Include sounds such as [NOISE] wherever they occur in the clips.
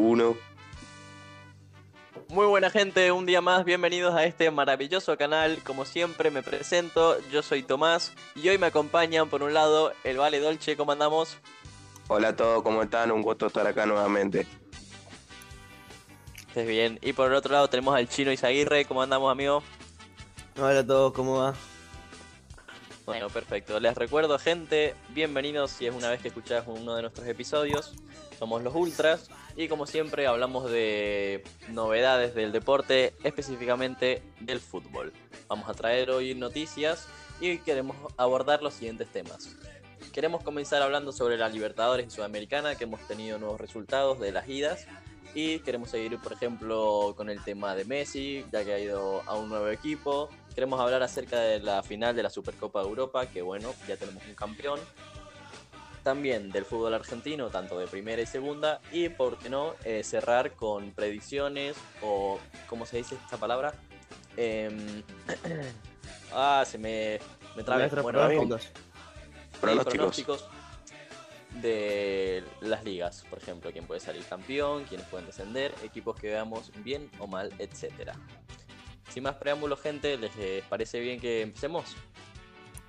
uno. Muy buena gente, un día más, bienvenidos a este maravilloso canal. Como siempre me presento, yo soy Tomás y hoy me acompañan por un lado el Vale Dolce, ¿cómo andamos? Hola a todos, ¿cómo están? Un gusto estar acá nuevamente. Estés bien. Y por el otro lado tenemos al Chino Isaguirre, ¿cómo andamos amigo? Hola a todos, ¿cómo va? Bueno, perfecto. Les recuerdo, gente, bienvenidos si es una vez que escuchás uno de nuestros episodios. Somos los Ultras y como siempre hablamos de novedades del deporte, específicamente del fútbol. Vamos a traer hoy noticias y queremos abordar los siguientes temas. Queremos comenzar hablando sobre la Libertadores y Sudamericana, que hemos tenido nuevos resultados de las idas. Y queremos seguir, por ejemplo, con el tema de Messi, ya que ha ido a un nuevo equipo. Queremos hablar acerca de la final de la Supercopa de Europa, que bueno, ya tenemos un campeón. También del fútbol argentino, tanto de primera y segunda. Y, por qué no, eh, cerrar con predicciones o, ¿cómo se dice esta palabra? Em, [CLEARS THROAT] ah, se me, me traba. Bueno, Pronósticos. Pronósticos. pronósticos de las ligas, por ejemplo, quién puede salir campeón, quiénes pueden descender, equipos que veamos bien o mal, etcétera. Sin más preámbulos, gente, ¿les eh, parece bien que empecemos?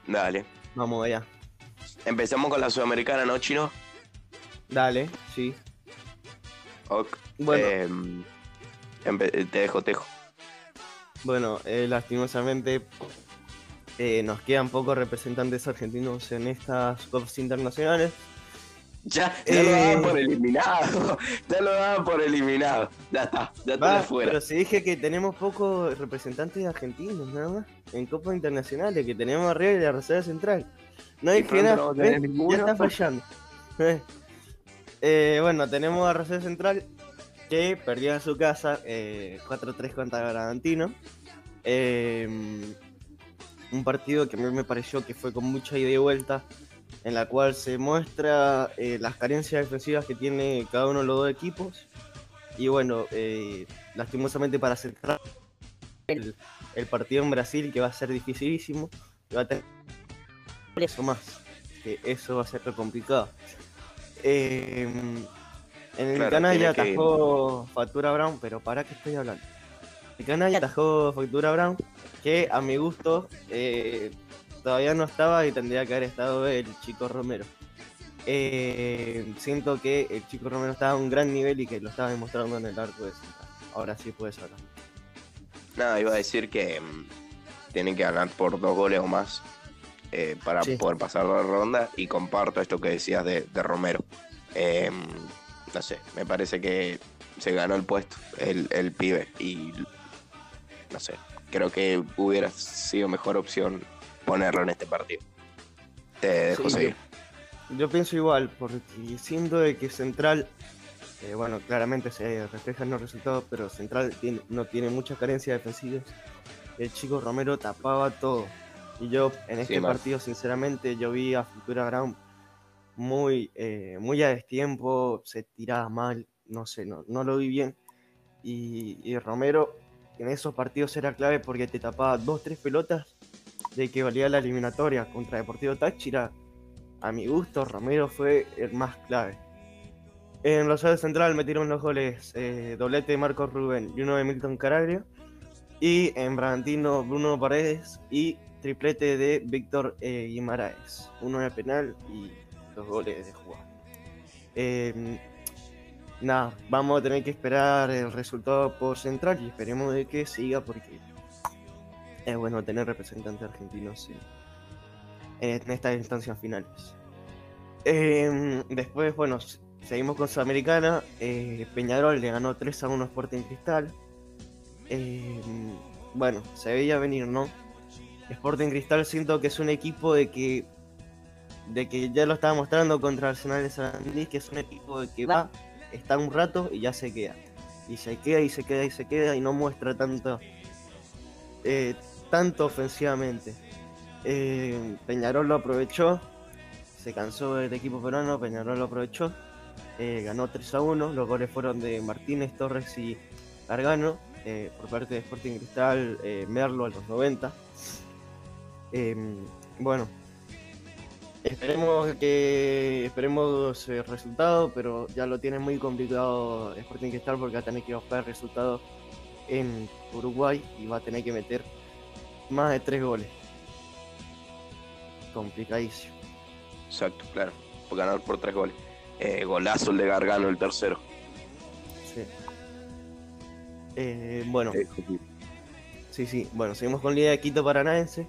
Dale. Vamos allá. Empezamos con la Sudamericana, ¿no, Chino? Dale, sí. Ok. Bueno. Em, te dejo, te dejo. Bueno, eh, lastimosamente eh, nos quedan pocos representantes argentinos en estas copas internacionales. [LAUGHS] Ya, ya lo Eh. daban por eliminado. Ya lo daban por eliminado. Ya está, ya está Va, de fuera. pero si dije que tenemos pocos representantes argentinos nada más en copas internacionales, que tenemos arriba de la Reserva Central. No Y dije pronto nada, no ya está fallando. [LAUGHS] Eh. Eh, bueno, tenemos a Reserva Central que perdió en su casa eh, 4-3 contra Bragantino. Eh, un partido que a mí me pareció que fue con mucha ida y vuelta, en la cual se muestra eh, las carencias defensivas que tiene cada uno de los dos equipos. Y bueno, eh, lastimosamente para centrar el, el partido en Brasil, que va a ser dificilísimo, que va a tener eso más, que eso va a ser complicado. Eh, en el Claro, Canalla tiene que- atajó Factura Brown, pero ¿para qué estoy hablando? El Canalla atajó Factura Brown, que a mi gusto eh, todavía no estaba y tendría que haber estado el chico Romero. Eh, siento que el chico Romero estaba a un gran nivel y que lo estaba demostrando en el arco de Central. Ahora sí puedes hablar. Nada, iba a decir que mm, tienen que ganar por dos goles o más eh, para Sí. poder pasar la ronda. Y comparto esto que decías de, de Romero. Eh, no sé, me parece que se ganó el puesto, el, el pibe. Y no sé, creo que hubiera sido mejor opción ponerlo en este partido. Te dejo Sí, seguir. Yo pienso igual, porque siento de que Central, eh, bueno, claramente se reflejan los resultados, pero Central tiene- no tiene muchas carencias defensivas. El chico Romero tapaba todo. Y yo en este partido, sinceramente, yo vi a Futura Brown muy, eh, muy a destiempo, se tiraba mal, no sé, no, no lo vi bien. Y, y Romero en esos partidos era clave porque te tapaba dos, tres pelotas de que valía la eliminatoria contra Deportivo Táchira. A mi gusto, Romero fue el más clave. En Rosario Central metieron los goles eh, doblete de Marcos Rubén y uno de Milton Caraglio. Y en Bragantino, Bruno Paredes y triplete de Víctor eh, Guimaraes. Uno de penal y dos goles de jugada. Eh, nada, vamos a tener que esperar el resultado por Central y esperemos de que siga porque es bueno tener representantes argentinos en, estas instancias finales. Eh, después, bueno, seguimos con Sudamericana. Eh, Peñarol le ganó 3 a 1 a Sporting Cristal. Eh, bueno, se veía venir, ¿no? Sporting Cristal siento que es un equipo de que de que ya lo estaba mostrando contra Arsenal de Sarandí, que es un equipo de que va, está un rato y ya se queda. Y se queda y se queda y se queda y no muestra tanto eh, tanto ofensivamente. Eh, Peñarol lo aprovechó, se cansó del equipo peruano, Peñarol lo aprovechó, eh, ganó 3 a 1, los goles fueron de Martínez, Torres y Gargano, eh, por parte de Sporting Cristal, Merlo a los 90. Eh, bueno, Esperemos que esperemos el resultado, pero ya lo tiene muy complicado Sporting Cristal porque va a tener que buscar el resultado en Uruguay y va a tener que meter más de tres goles. Complicadísimo. Exacto, claro. Por ganar por tres goles. Eh, golazo el de Gargano, el tercero. Sí. Eh, bueno, Eh, sí, sí. Bueno, seguimos con Liga de Quito Paranaense.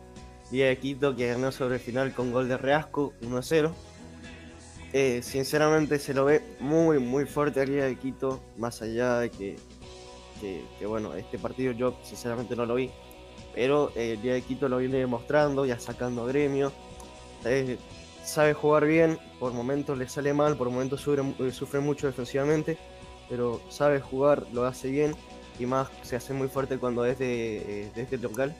Liga de Quito que ganó sobre el final con gol de Reasco, 1-0. Eh, sinceramente se lo ve muy, muy fuerte a Liga de Quito, más allá de que, que, que, bueno, este partido yo sinceramente no lo vi. Pero eh, Liga de Quito lo viene demostrando, ya sacando gremio. Eh, sabe jugar bien, por momentos le sale mal, por momentos sufre, eh, mucho defensivamente, pero sabe jugar, lo hace bien y más se hace muy fuerte cuando es de, eh, de este local.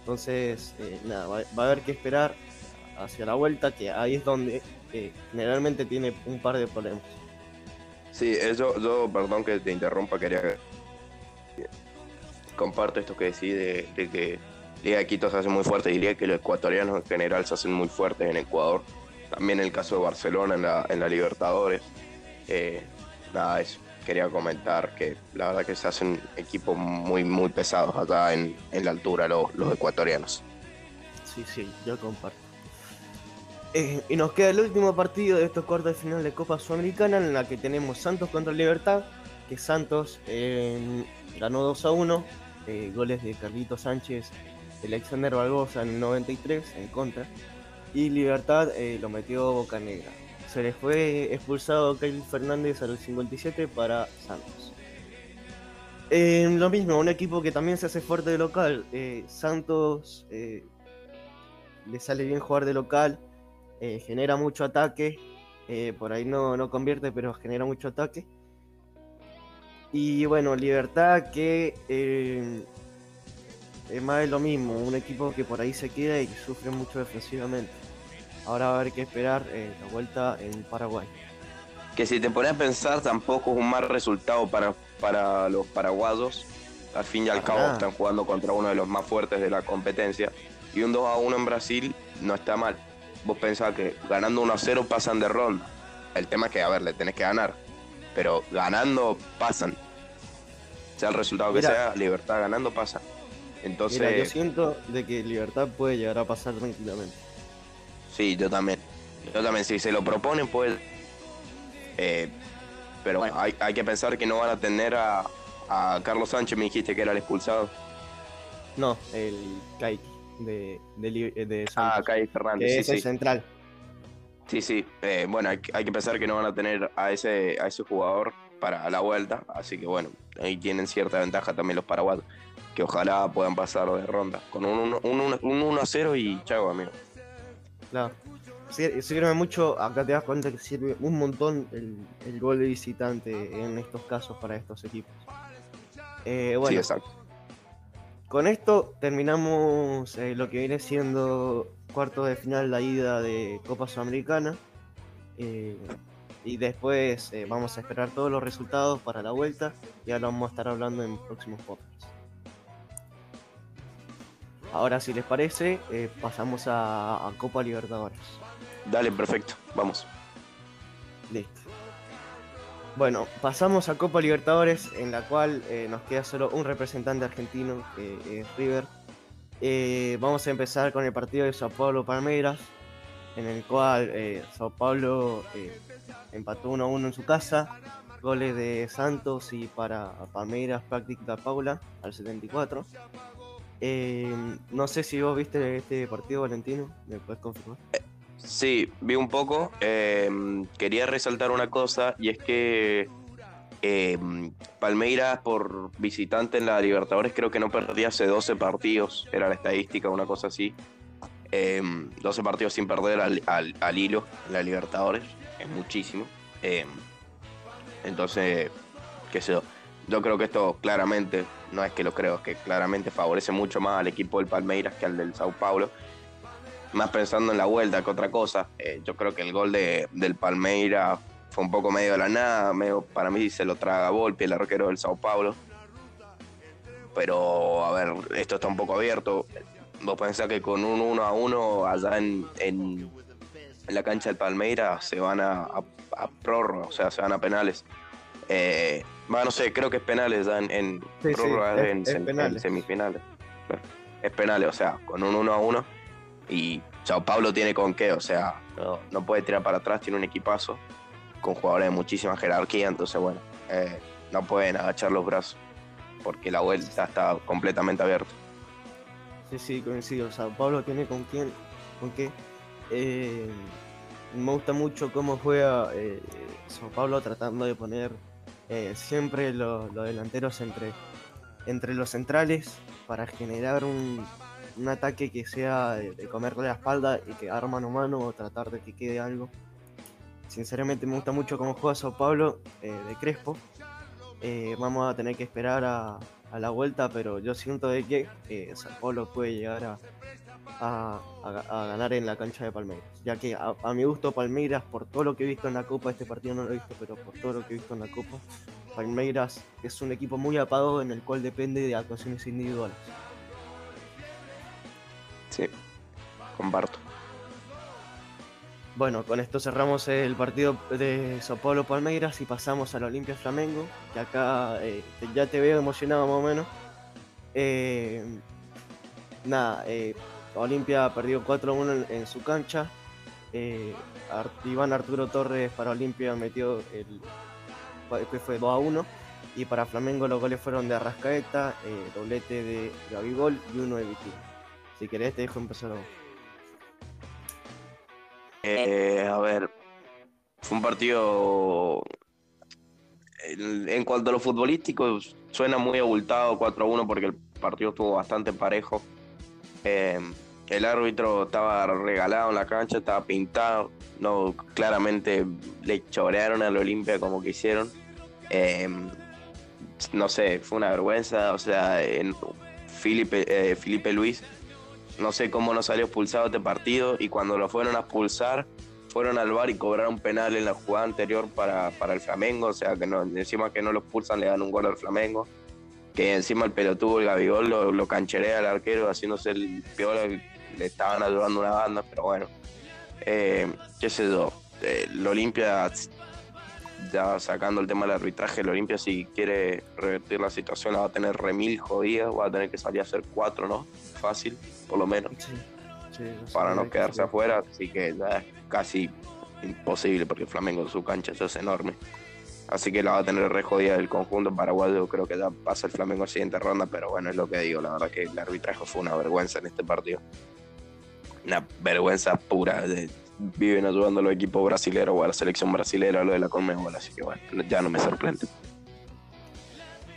Entonces, eh, nada, va, va a haber que esperar hacia la vuelta, que ahí es donde generalmente tiene un par de problemas. Sí, yo, yo, perdón que te interrumpa, quería. Comparto esto que decís de, que Liga de Quito se hace muy fuerte. Diría que los ecuatorianos en general se hacen muy fuertes en Ecuador. También el caso de Barcelona en la, en la Libertadores. Eh, nada, eso. Quería comentar que la verdad que se hacen equipos muy, muy pesados acá en, en la altura los, los ecuatorianos. Sí, sí, yo comparto. Eh, y nos queda el último partido de estos cuartos de final de Copa Sudamericana en la que tenemos Santos contra Libertad, que Santos eh, ganó 2 a 1, eh, goles de Carlito Sánchez, Alexander Barbosa en el 93 en contra, y Libertad eh, lo metió Boca Negra. Se les fue expulsado Kyle Fernández a los 57 para Santos. Eh, lo mismo, un equipo que también se hace fuerte de local. eh, Santos le sale bien jugar de local, genera mucho ataque, por ahí no, no convierte, pero genera mucho ataque. Y bueno, Libertad que eh, es más de lo mismo, un equipo que por ahí se queda y que sufre mucho defensivamente. Ahora va a haber que esperar eh, la vuelta en Paraguay. Que si te pones a pensar, tampoco es un mal resultado para, para los paraguayos. Al fin y al cabo están jugando contra uno de los más fuertes de la competencia. Y un 2 a 1 en Brasil no está mal. Vos pensás que ganando 1 a 0 pasan de ronda. El tema es que, a ver, le tenés que ganar. Pero ganando pasan. Sea el resultado que sea, Libertad ganando pasa. Entonces, Mira, yo siento de que Libertad puede llegar a pasar tranquilamente. sí, yo también. Yo también, si se lo proponen, pues. eh, pero Bueno. hay, hay que pensar que no van a tener a, a Carlos Sánchez, me dijiste que era el expulsado. No, el Kaiki de, de, de Ah, Santos, Kai que Fernández, es sí, el central. Sí, sí. Eh, bueno, hay, que- hay que pensar que no van a tener a ese, a ese jugador para la vuelta. Así que bueno, ahí tienen cierta ventaja también los paraguayos. Que ojalá puedan pasar de ronda. Con un 1 un, un, un 1 a 0 y chao, amigo. Claro. Sir- Sirve mucho, acá te das cuenta que sirve un montón el, el gol de visitante en estos casos para estos equipos. Eh, Sí, bueno, exacto. con esto terminamos eh, lo que viene siendo cuarto de final la ida de Copa Sudamericana. Eh, y después eh, vamos a esperar todos los resultados para la vuelta. Ya lo vamos a estar hablando en próximos podcasts. Ahora, si les parece, eh, pasamos a, a Copa Libertadores. Dale, perfecto. Vamos. Listo. Bueno, pasamos a Copa Libertadores, en la cual eh, nos queda solo un representante argentino, que es River. Eh, vamos a empezar con el partido de Sao Paulo Palmeiras, en el cual eh, Sao Paulo eh, empató 1-1 en su casa, goles de Santos y para Palmeiras Práctica Paula al 74. Eh, no sé si vos viste este partido, Valentino, ¿me puedes confirmar? Sí, vi un poco. eh, quería resaltar una cosa y es que eh, Palmeiras por visitante en la Libertadores creo que no perdía hace 12 partidos, era la estadística, una cosa así. Eh, 12 partidos sin perder al, al- al hilo en la Libertadores, es muchísimo. Eh, entonces, yo, yo creo que esto claramente, no es que lo creo, es que claramente favorece mucho más al equipo del Palmeiras que al del Sao Paulo más pensando en la vuelta que otra cosa. Eh, yo creo que el gol de, del Palmeira fue un poco medio de la nada, medio, para mí se lo traga Volpi, el arquero del Sao Paulo. Pero, a ver, esto está un poco abierto. Vos pensás que con un 1 a 1 allá en, en, en la cancha del Palmeiras se van a, a, a prórroga, o sea, se van a penales. Eh, bueno, no sé, creo que es penales ya en, en Sí, sí, prórroga, es- en, es sem- en penales. semifinales. Es penales, o sea, con un 1 a 1. Y Sao Paulo tiene con qué, o sea, no, no puede tirar para atrás, tiene un equipazo con jugadores de muchísima jerarquía, entonces bueno, eh, no pueden agachar los brazos porque la vuelta está completamente abierta. Sí, sí, coincido. Sao Paulo tiene con quién, con qué. Eh, me gusta mucho cómo juega eh, Sao Paulo tratando de poner eh, siempre lo- los delanteros entre, entre los centrales para generar un, ataque que sea de, de comerle la espalda y quedar mano a mano o tratar de que quede algo. Sinceramente me gusta mucho cómo juega Sao Paulo eh, de Crespo. Eh, vamos a tener que esperar a, a la vuelta, pero yo siento de que eh, Sao Paulo puede llegar a, a- a- ganar en la cancha de Palmeiras. Ya que a mi gusto Palmeiras, por todo lo que he visto en la Copa, este partido no lo he visto, pero por todo lo que he visto en la Copa, Palmeiras es un equipo muy apagado en el cual depende de actuaciones individuales. Sí, comparto. Bueno, con esto cerramos el partido de Sao Paulo Palmeiras y pasamos al Olimpia Flamengo, que acá eh, ya te veo emocionado más o menos. Eh, nada, eh, Olimpia perdió 4-1 en, su cancha. Eh, Ar- Iván Arturo Torres para Olimpia metió el que fue 2-1. Y para Flamengo los goles fueron de Arrascaeta, doblete de Gabigol y uno de Vitinho. Si querés te dejo empezar a vos. Eh, a ver, fue un partido. En cuanto a lo futbolístico, suena muy abultado 4 a 1 porque el partido estuvo bastante parejo. Eh, el árbitro estaba regalado en la cancha, estaba pintado. No, claramente le chorearon al Olimpia como quisieron. Eh, no sé, fue una vergüenza. O sea, Felipe, eh, Felipe Luis no sé cómo no salió expulsado este partido y cuando lo fueron a expulsar fueron al bar y cobraron penal en la jugada anterior para, para el Flamengo, o sea que no, encima que no lo expulsan le dan un gol al Flamengo, que encima el pelotudo, el Gabigol, lo, lo cancherea al arquero haciéndose el piola, le estaban ayudando una banda, pero bueno, eh, qué sé yo, eh, el Olimpia, ya sacando el tema del arbitraje, el Olimpia si quiere revertir la situación la va a tener remil jodida, va a tener que salir a hacer cuatro, ¿no? Fácil, por lo menos Sí, sí, eso para no que quedarse afuera, así que ya es casi imposible porque Flamengo en su cancha ya es enorme. Así que la va a tener re jodida el conjunto paraguayo, creo que ya pasa el Flamengo a la siguiente ronda, pero bueno, es lo que digo, la verdad que el arbitraje fue una vergüenza en este partido. Una vergüenza pura, de- viven ayudando a los equipos brasileños o a la selección brasilera, lo de la Conmebol, así que bueno, ya no me sorprende.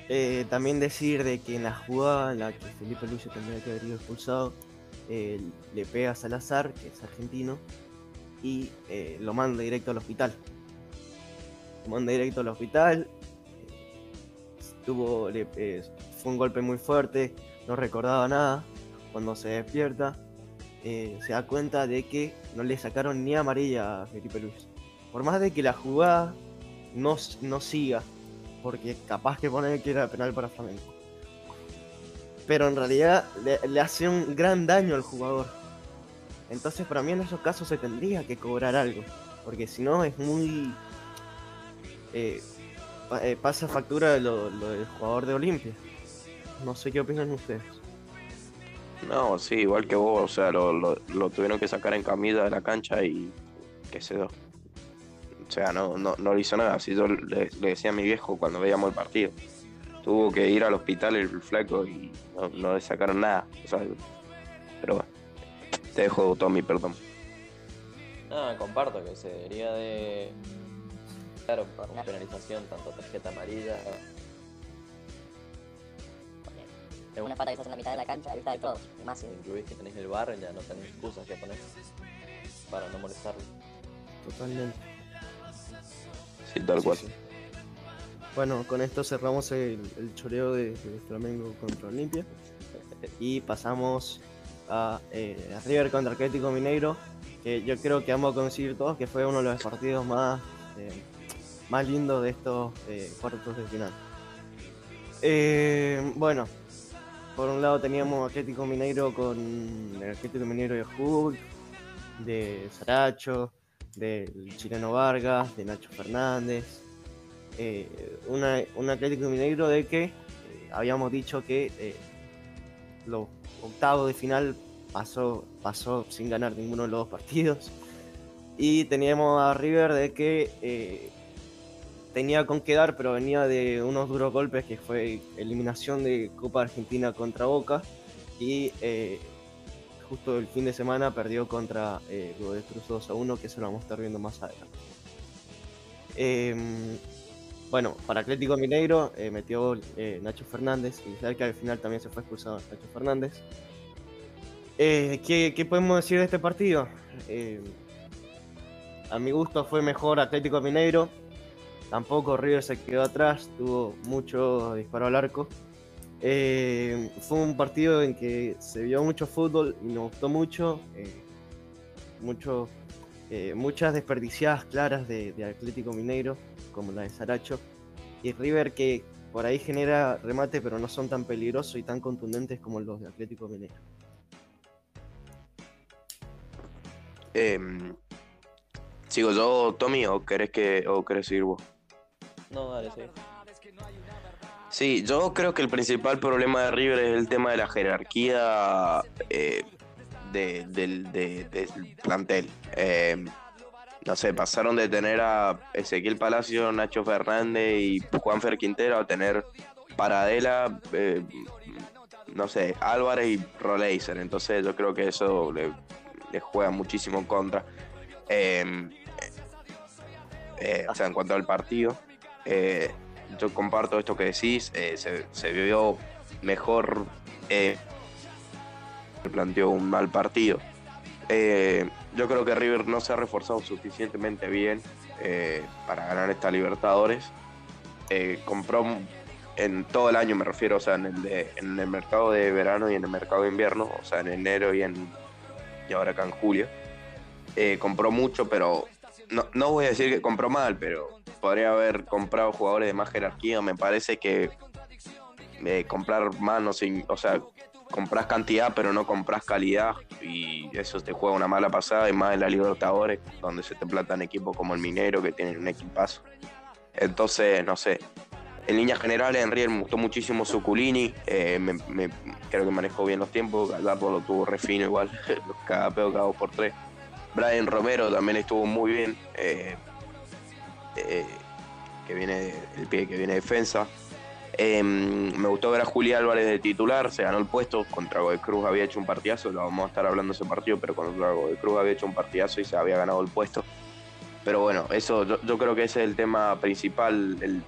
Eh, también decir de que en la jugada en la que Felipe se tendría que haber ido expulsado, le pega a Salazar, que es argentino, y eh, lo manda directo al hospital. Lo manda directo al hospital. Tuvo, le- eh, fue un golpe muy fuerte, no recordaba nada. Cuando se despierta, eh, se da cuenta de que no le sacaron ni amarilla a Felipe Luis. Por más de que la jugada no, no siga, porque capaz que pone que era penal para Flamengo. Pero en realidad le, le hace un gran daño al jugador. Entonces para mí en esos casos se tendría que cobrar algo. Porque si no es muy... eh, eh, pasa factura lo, lo del jugador de Olimpia. No sé qué opinan ustedes. No, sí, igual que vos, o sea, lo, lo- tuvieron que sacar en camilla de la cancha y qué sé yo. O sea, no, no, no le hizo nada. Así yo le, decía a mi viejo cuando veíamos el partido. Tuvo que ir al hospital el flaco y no, no le sacaron nada. O sea, pero bueno, te dejo Tommy, perdón. Ah, comparto que se debería de. Claro, para una penalización, tanto tarjeta amarilla. Porque una pata que estás en la mitad de la cancha, vista de todos. Más Si incluís que tenés el bar, ya no tenés excusas que poner para no molestarlo. Totalmente. Sí, tal cual. sí. Bueno, con esto cerramos el, el choreo de, de Flamengo contra Olimpia. [LAUGHS] Y pasamos a, eh, a River contra Atlético Mineiro. Que yo creo que vamos a coincidir todos que fue uno de los partidos más, eh, más lindos de estos eh, cuartos de final. Eh, bueno, por un lado teníamos Atlético Mineiro con el Atlético Mineiro de Hulk, de Saracho, del chileno Vargas, de Nacho Fernández. eh, una- un Atlético Mineiro de que eh, habíamos dicho que eh, los octavos de final pasó, pasó sin ganar ninguno de los dos partidos. Y teníamos a River de que tenía con qué dar, pero venía de unos duros golpes que fue eliminación de Copa Argentina contra Boca. Y eh, justo el fin de semana perdió contra eh, Godoy Cruz 2 a 1, que se lo vamos a estar viendo más adelante. Em, bueno, para Atlético Mineiro eh, metió gol, eh, Nacho Fernández y que al final también se fue expulsado Nacho Fernández. ¿qué, qué podemos decir de este partido? A mi gusto fue mejor Atlético Mineiro. Tampoco River se quedó atrás, tuvo mucho disparo al arco. Eh, fue un partido en que se vio mucho fútbol y nos gustó mucho. eh, eh, muchas desperdiciadas claras de, de Atlético Mineiro, como la de Saracho. Y River que por ahí genera remate, pero no son tan peligrosos y tan contundentes como los de Atlético Mineiro. Em, ¿Sigo yo, Tommy, o querés, que, o querés seguir vos? No, dale, sí. Sí, yo creo que el principal problema de River es el tema de la jerarquía eh, de- del, de- del plantel. Eh, no sé, pasaron de tener a Ezequiel Palacio, Nacho Fernández y Juanfer Quintero a tener Paradela, eh, no sé, Álvarez y Roleiser. Entonces yo creo que eso le, le juega muchísimo en contra. Eh, eh, o sea, en cuanto al partido. Eh, yo comparto esto que decís, eh, se, se vio mejor, eh, planteó un mal partido. Eh, yo creo que River no se ha reforzado suficientemente bien para ganar esta Libertadores. Compró en todo el año, me refiero, o sea, en el, de- en el mercado de verano y en el mercado de invierno, o sea, en enero y, en, y ahora acá en julio. Compró mucho, pero no, no voy a decir que compró mal, pero podría haber comprado jugadores de más jerarquía. Me parece que eh, comprar más, no sé, o sea, compras cantidad, pero no compras calidad. Y eso te juega una mala pasada, y más en la Libertadores, donde se te platan equipos como el Minero, que tienen un equipazo. Entonces, no sé. En líneas generales, en River me gustó muchísimo Suculini. eh, creo que manejó bien los tiempos. Gallardo lo tuvo re fino igual. [LAUGHS] cada pedo, cada dos por tres. Brian Romero también estuvo muy bien. eh, eh, que viene el pie que viene de defensa. Eh, me gustó ver a Juli Álvarez de titular, se ganó el puesto, contra Godoy Cruz había hecho un partidazo, lo vamos a estar hablando ese partido, pero contra Godoy Cruz había hecho un partidazo y se había ganado el puesto. Pero bueno, eso yo, creo que ese es el tema principal el-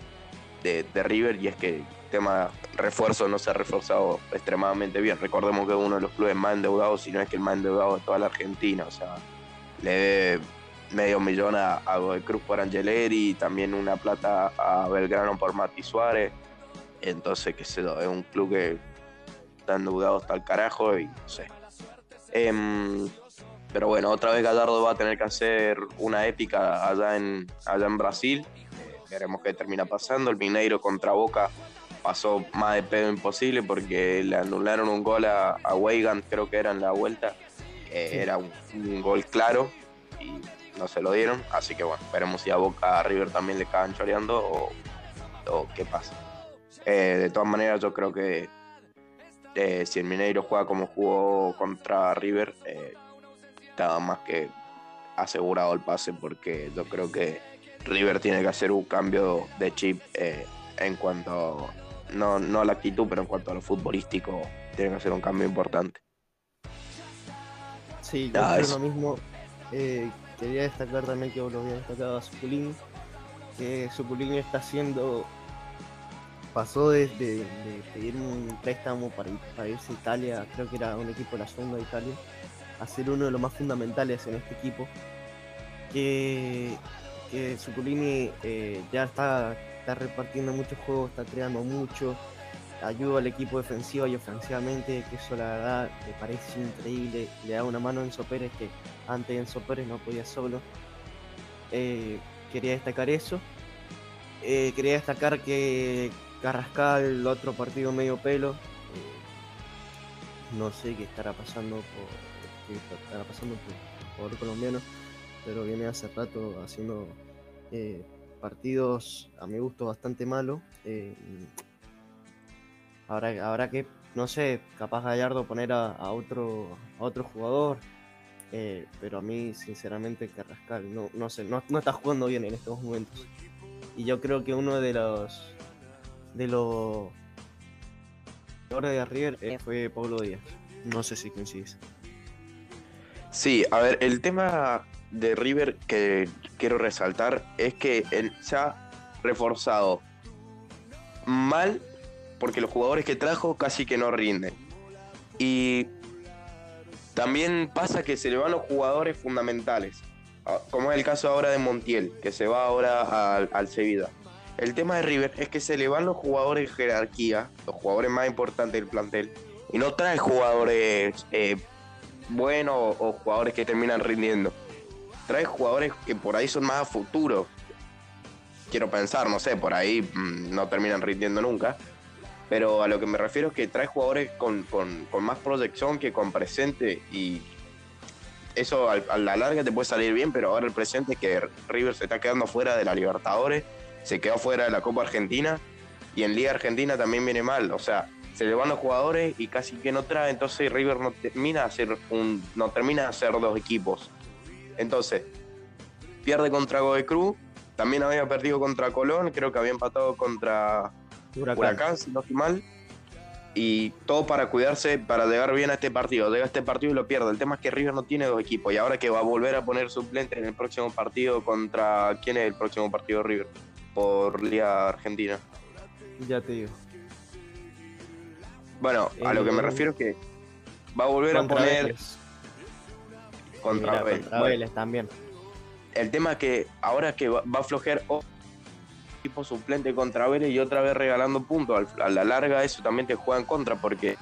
de, de River y es que el tema refuerzo no se ha reforzado extremadamente bien. Recordemos que es uno de los clubes más endeudados, si no es que el más endeudado de toda la Argentina, o sea, le debe medio millón a, a Godoy Cruz por Angeleri y también una plata a Belgrano por Mati Suárez. Entonces, qué sé yo, es un club que está endeudado hasta el carajo y no sé. Em, pero bueno, otra vez Gallardo va a tener que hacer una épica allá en, allá en Brasil. Eh, veremos qué termina pasando. El Mineiro contra Boca pasó más de pedo imposible porque le anularon un gol a, a Weigand, creo que era en la vuelta. Eh, Sí. Era un, un gol claro y no se lo dieron. Así que bueno, veremos si a Boca a River también le cagan choreando o, o qué pasa. Eh, de todas maneras, yo creo que eh, si el Mineiro juega como jugó contra River, eh, está más que asegurado el pase porque yo creo que River tiene que hacer un cambio de chip eh, en cuanto, no, no a la actitud, pero en cuanto a lo futbolístico, tiene que hacer un cambio importante. Sí, yo Ah, creo eso. lo mismo. Eh, quería destacar también que vos lo habías destacado a Suculini, que está haciendo. Pasó desde de, de pedir un préstamo para, ir- para irse a Italia, creo que era un equipo de la segunda de Italia, a ser uno de los más fundamentales en este equipo. Que, que eh, ya está, está repartiendo muchos juegos, está creando mucho, ayuda al equipo defensivo y ofensivamente, que eso la verdad me parece increíble. Le da una mano a Enzo Pérez que antes Enzo Pérez no podía solo. Eh, quería destacar eso. Eh, quería destacar que Carrascal, el otro partido medio pelo. eh, no sé qué estará pasando por, qué estará pasando por, por colombiano. pero viene hace rato haciendo partidos a mi gusto bastante malos. Habrá, habrá que, no sé, capaz Gallardo poner a, otro, a otro jugador, eh, pero a mí, sinceramente, Carrascal no, no sé, no, no está jugando bien en estos momentos. Y yo creo que uno de los de los de River eh, fue Pablo Díaz. No sé si coincides. Sí, a ver, el tema de River que quiero resaltar es que él se ha reforzado mal porque los jugadores que trajo casi que no rinden. Y también pasa que se le van los jugadores fundamentales, ah, como es el caso ahora de Montiel, que se va ahora al, al Sevilla. El tema de River es que se le van los jugadores de jerarquía, los jugadores más importantes del plantel, y no trae jugadores eh, buenos o, jugadores que terminan rindiendo. Trae jugadores que por ahí son más a futuro. Quiero pensar, no sé, por ahí mm, no terminan rindiendo nunca. Pero a lo que me refiero es que trae jugadores con, con- con más proyección que con presente y eso a la larga te puede salir bien, pero ahora el presente es que River se está quedando fuera de la Libertadores, se quedó fuera de la Copa Argentina y en Liga Argentina también viene mal. O sea, se le van los jugadores y casi que no trae, entonces River no termina de hacer un, no termina de hacer dos equipos. Entonces, pierde contra Godoy Cruz, también había perdido contra Colón, creo que había empatado contra Huracán. Huracán, si no estoy mal. Y todo para cuidarse, para llegar bien a este partido. Llega a este partido y lo pierde. El tema es que River no tiene dos equipos. Y ahora que va a volver a poner suplente en el próximo partido contra. ¿Quién es el próximo partido de River? Por Liga Argentina. Ya te digo. Bueno, a lo que me Eh, refiero es que va a volver a poner Vélez. contra Mirá, Vélez. contra Bueno, Vélez también. El tema es que ahora que va, va a flojear equipo suplente contra Vélez y otra vez regalando puntos. A la larga eso también te juega en contra porque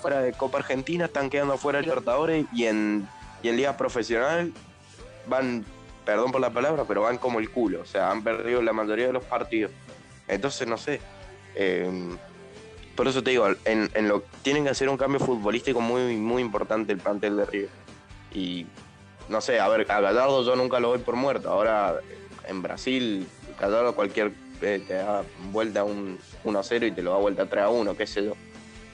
fuera de Copa Argentina están quedando fuera de Libertadores y en, y en Liga Profesional van, perdón por la palabra, pero van como el culo. O sea, han perdido la mayoría de los partidos. Entonces, no sé. eh, por eso te digo, en, en lo, tienen que hacer un cambio futbolístico muy, muy importante el plantel de River. Y no sé, a ver, a Gallardo yo nunca lo doy por muerto. Ahora en Brasil, Gallardo cualquier eh, te da vuelta un 1 a 0 y te lo da vuelta a 3 a 1, qué sé yo.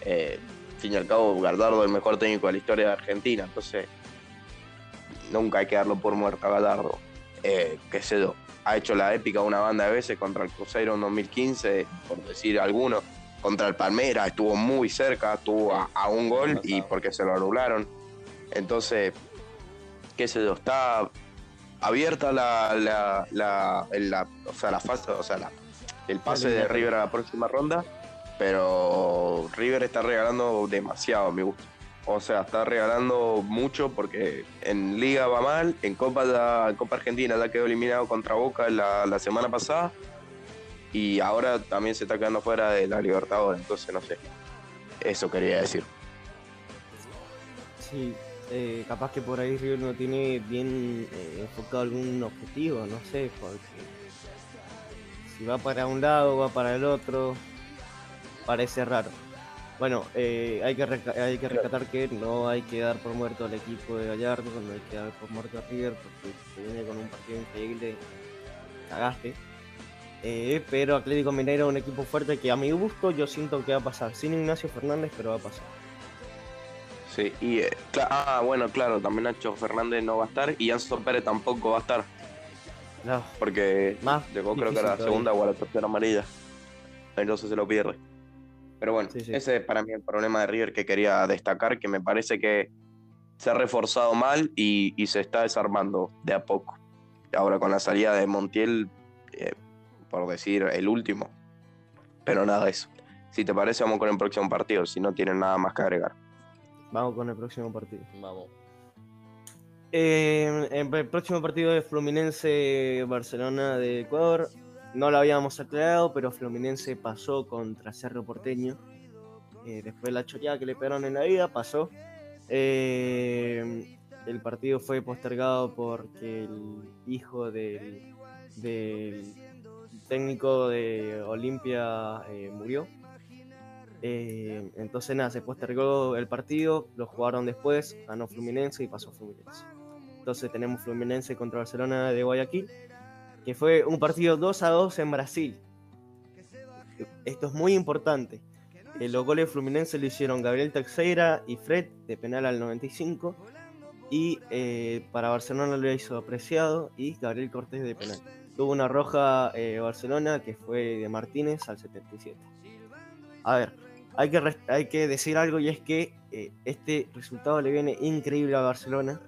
Eh, al fin y al cabo, Gallardo es el mejor técnico de la historia de Argentina, entonces nunca hay que darlo por muerto a Gallardo. Eh, qué sé yo, ha hecho la épica una banda de veces contra el Cruzeiro en 2015, por decir alguno. Contra el Palmeiras estuvo muy cerca, estuvo a, a un gol y porque se lo anularon. Entonces, qué sé yo, está abierta la, la, la, o sea, la fase, o sea, la- el pase de. River a la próxima ronda, pero River está regalando demasiado a mi gusto. O sea, está regalando mucho porque en Liga va mal, en Copa, ya- en Copa Argentina ya quedó eliminado contra Boca la, la semana pasada y ahora también se está quedando fuera de la Libertadores, entonces no sé. Eso quería decir. Sí, eh, capaz que por ahí River no tiene bien eh, enfocado algún objetivo, no sé, porque si va para un lado, va para el otro, parece raro. Bueno, eh, hay, que hay que rescatar que no hay que dar por muerto al equipo de Gallardo, no hay que dar por muerto a River, porque se viene con un partido increíble, cagaste. Pero Atlético Mineiro es un equipo fuerte que a mi gusto yo siento que va a pasar, sin Ignacio Fernández, pero va a pasar. Sí, y eh, ah, bueno, claro, también Nacho Fernández no va a estar y Anso Pérez tampoco va a estar, No, porque Más llegó creo que a la todavía. segunda o a la tercera amarilla. Entonces se lo pierde. Pero bueno, Sí, sí. ese es para mí el problema de River que quería destacar, que me parece que se ha reforzado mal y, y se está desarmando de a poco. Ahora con la salida de Montiel, eh, por decir el último. Pero nada de eso. Si te parece, vamos con el próximo partido, si no tienen nada más que agregar. Vamos con el próximo partido. Vamos. Eh, en el próximo partido de Fluminense-Barcelona de Ecuador. No lo habíamos aclarado, pero Fluminense pasó contra Cerro Porteño. Eh, después de la choreada que le pegaron en la vida, pasó. Eh, el partido fue postergado porque el hijo del, del técnico de Olimpia eh, murió. Eh, entonces nada, se postergó el partido, lo jugaron después, ganó Fluminense y pasó Fluminense. Entonces tenemos Fluminense contra Barcelona de Guayaquil, que fue un partido 2 a 2 en Brasil. Esto es muy importante. Eh, los goles de Fluminense lo hicieron Gabriel Teixeira y Fred de penal al 95. Y eh, para Barcelona lo hizo Apreciado y Gabriel Cortés de penal. Tuvo una roja Barcelona que fue de Martínez al 77. A ver, hay que, hay que decir algo y es que eh, este resultado le viene increíble a Barcelona.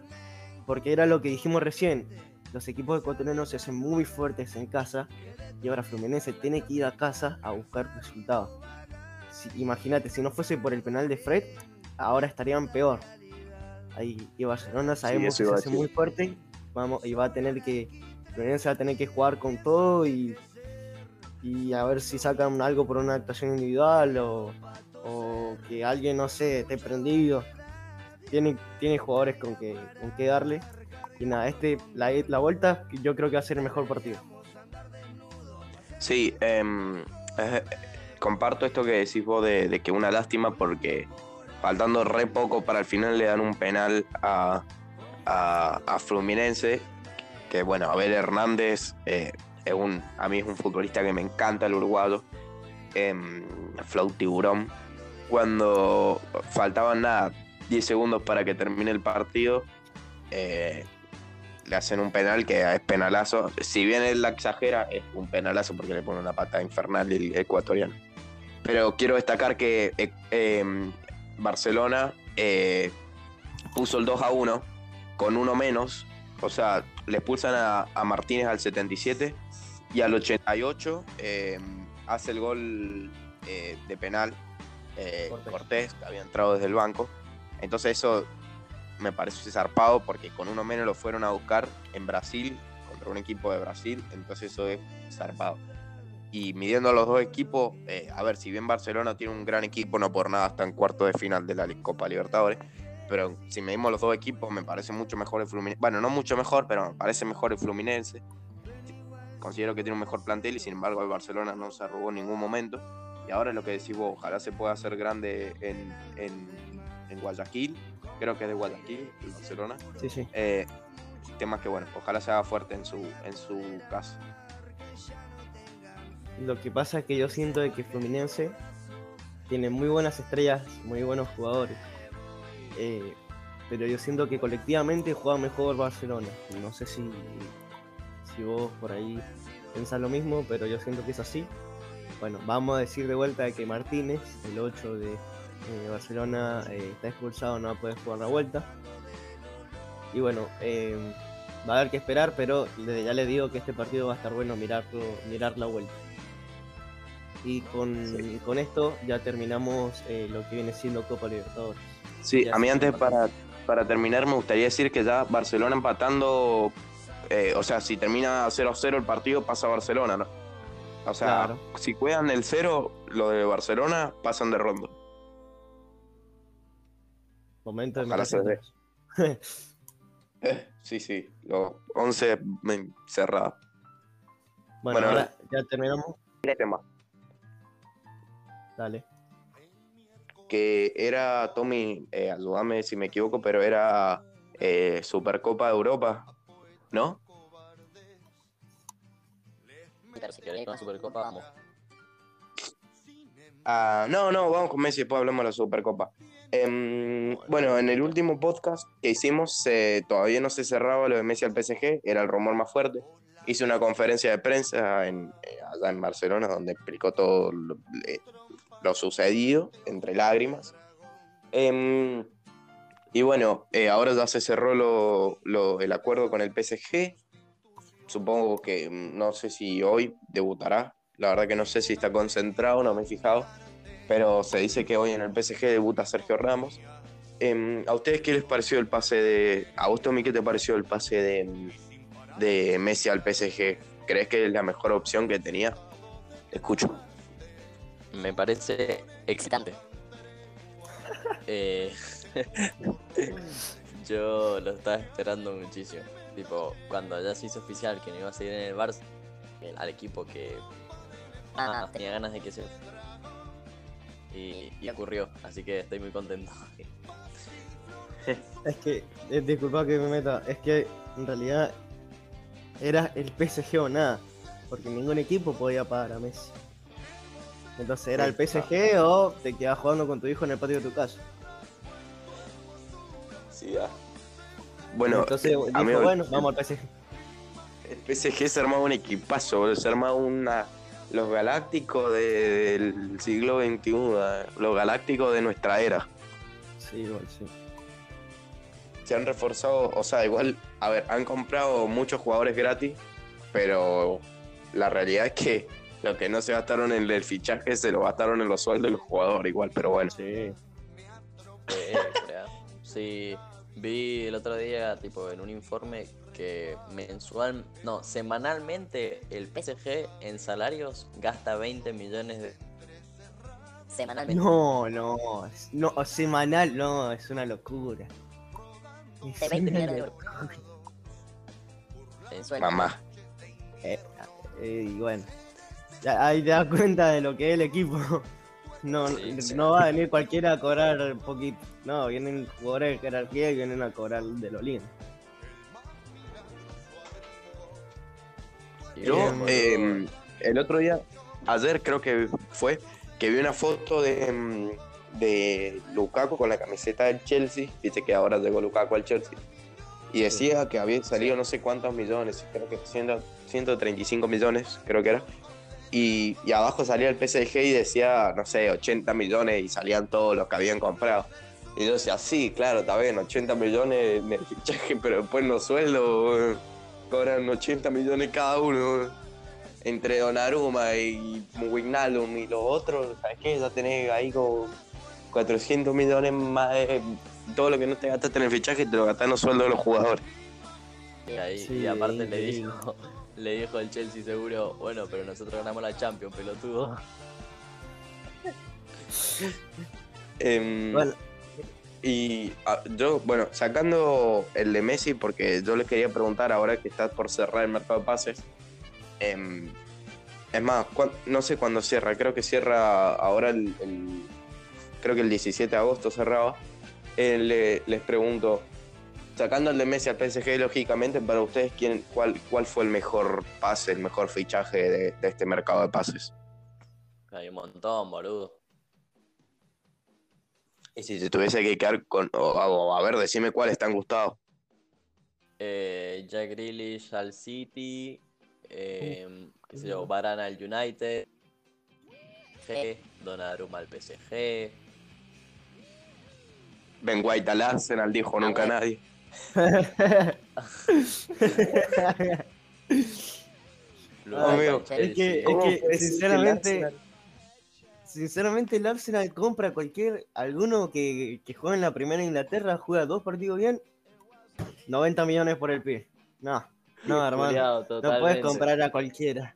Porque era lo que dijimos recién. Los equipos ecuatorianos se hacen muy fuertes en casa y ahora Fluminense tiene que ir a casa a buscar resultados. Si- Imagínate, si no fuese por el penal de Fred, ahora estarían peor. Ahí, y Barcelona sabemos que se hace muy fuerte vamos, y va a tener que. Fluminense va a tener que jugar con todo y, y a ver si sacan algo por una actuación individual o, o que alguien, no sé, esté prendido. Tiene, tiene jugadores con que, con que darle. Y nada, este, la, la vuelta yo creo que va a ser el mejor partido. Sí, em, eh, comparto esto que decís vos de, de que una lástima porque faltando re poco para el final le dan un penal a, a, Fluminense. Que bueno, Abel Hernández eh, es un, a mí es un futbolista que me encanta, el uruguayo. em, Flow Tiburón. Cuando faltaban nada, 10 segundos para que termine el partido, eh, le hacen un penal que es penalazo. Si bien él la exagera, es un penalazo porque le pone una pata infernal el ecuatoriano. Pero quiero destacar que eh, eh, Barcelona eh, puso el 2 a 1 con uno menos. O sea, le expulsan a, a Martínez al 77 y al 88 eh, hace el gol eh, de penal eh, Cortés. Cortés, que había entrado desde el banco. Entonces eso me parece zarpado porque con uno menos lo fueron a buscar en Brasil contra un equipo de Brasil, entonces eso es zarpado. Y midiendo a los dos equipos, eh, a ver, si bien Barcelona tiene un gran equipo, no por nada está en cuarto de final de la Copa Libertadores, pero si medimos los dos equipos, me parece mucho mejor el Fluminense. Bueno, no mucho mejor, pero me parece mejor el Fluminense. Considero que tiene un mejor plantel y sin embargo el Barcelona no se arrugó en ningún momento. Y ahora es lo que decís vos, ojalá se pueda hacer grande en, en, en Guayaquil, creo que es de Guayaquil, el Barcelona. Sí, sí. Eh, temas que bueno, ojalá se haga fuerte en su, en su caso. Lo que pasa es que yo siento de que Fluminense tiene muy buenas estrellas, muy buenos jugadores. Eh, pero yo siento que colectivamente juega mejor Barcelona. No sé si, si vos por ahí pensás lo mismo, pero yo siento que es así. Bueno, vamos a decir de vuelta que Martínez, el 8 de eh, Barcelona, eh, está expulsado, no va a poder jugar la vuelta. Y bueno, eh, va a haber que esperar, pero desde ya les digo que este partido va a estar bueno mirarlo, mirar la vuelta. Y con, con esto ya terminamos lo que viene siendo Copa Libertadores. Sí, Ya a mí antes para, para terminar me gustaría decir que ya Barcelona empatando, eh, o sea, si termina 0-0 el partido pasa a Barcelona, ¿no? O sea, Claro. si juegan el 0, lo de Barcelona pasan de rondo. Momento de Ojalá se. [LAUGHS] Sí, sí, los 11 mm, cerrados. Bueno, Bueno, ahora ya terminamos. Tema. Dale. Que era, Tommy, eh, ayúdame si me equivoco, pero era eh, Supercopa de Europa, ¿no? Ah, no, no, vamos con Messi, después hablamos de la Supercopa. Em, bueno, en el último podcast que hicimos todavía no se cerraba lo de Messi al PSG, era el rumor más fuerte. Hice una conferencia de prensa en, eh, allá en Barcelona donde explicó todo lo, eh, sucedido, entre lágrimas. Em, y bueno, eh, ahora ya se cerró el acuerdo con el PSG. Supongo que mm, no sé si hoy debutará. La verdad que no sé si está concentrado, no me he fijado. Pero se dice que hoy en el PSG debuta Sergio Ramos. Em, ¿A ustedes qué les pareció el pase de. A vos, Tommy, qué te pareció el pase de, de Messi al PSG? ¿Crees que es la mejor opción que tenía? Escucho. Me parece excitante. [LAUGHS] Eh, [LAUGHS] yo lo estaba esperando muchísimo. Tipo, cuando ya se hizo oficial que no iba a seguir en el Barça, el- al equipo que Ah, ah, tenía ganas de que se. Y, y ocurrió, así que estoy muy contento. Es que, eh, disculpa que me meta, es que en realidad era el PSG o nada, porque ningún equipo podía pagar a Messi. Entonces era el PSG o te quedas jugando con tu hijo en el patio de tu casa. Sí, ah. Bueno, Entonces dijo, amigo, bueno, vamos al PSG. el PSG se armaba un equipazo, boludo, se armaba una... Los galácticos de- del siglo XXI, eh, los galácticos de nuestra era. Sí, igual, sí. Se han reforzado, o sea, igual, a ver, han comprado muchos jugadores gratis, pero la realidad es que lo que no se gastaron en el fichaje se lo gastaron en los sueldos de los jugadores igual, pero bueno. Sí. Eh, creo. [LAUGHS] Sí, vi el otro día, tipo, en un informe que mensual, no, semanalmente el PSG en salarios gasta 20 millones de... Semanalmente. No, no, no, semanal, no, es una locura. Es De 20 una millones de euros. Mamá. Eh, eh, y bueno, ahí te das cuenta de lo que es el equipo. [LAUGHS] No, Sí, sí. no va a venir cualquiera a cobrar poquito. No, vienen jugadores de jerarquía y vienen a cobrar de lo lindo. y Yo, eh, el otro día, ayer creo que fue, que vi una foto de, mm, de Lukaku con la camiseta del Chelsea. Dice que ahora llegó Lukaku al Chelsea. Y decía que había salido no sé cuántos millones, creo que 100 135 millones, creo que era. Y, y abajo salía el PSG y decía, no sé, 80 millones y salían todos los que habían comprado. Y yo decía, sí, claro, está bien, 80 millones en el fichaje, pero después los sueldos cobran 80 millones cada uno. Entre Donnarumma y Wijnaldum y los otros, ¿sabes qué? Ya tenés ahí como 400 millones más de todo lo que no te gastaste en el fichaje te lo gastas en los sueldos de los jugadores. y, ahí, Sí, y aparte le dijo, le dijo el Chelsea seguro, bueno, pero nosotros ganamos la Champions, pelotudo. [LAUGHS] Em, Bueno, Y ah, yo, bueno, sacando el de Messi, porque yo les quería preguntar ahora que está por cerrar el mercado de pases. em, es más, no sé cuándo cierra, creo que cierra ahora el, creo que el 17 de agosto cerraba. Eh, le- les pregunto, sacando el de Messi al PSG, lógicamente, para ustedes, ¿quién, cuál, ¿cuál fue el mejor pase, el mejor fichaje de, de este mercado de pases? Hay un montón, boludo. Y si se tuviese que quedar con, o- o, a ver, decime cuáles están gustados. Eh, Jack Grealish al City, eh, qué sé yo, Varane al United, G, Donnarumma al PSG, Ben White al Arsenal, dijo nunca bueno. nadie. [LAUGHS] [LAUGHS] Amigo, Chelsea. es que, es ¿Cómo que sinceramente, sinceramente el Arsenal compra cualquier, alguno que, que juega en la primera Inglaterra, juega dos partidos bien, 90 millones por el pie. No, no, [LAUGHS] hermano. Juliado, No puedes comprar a cualquiera.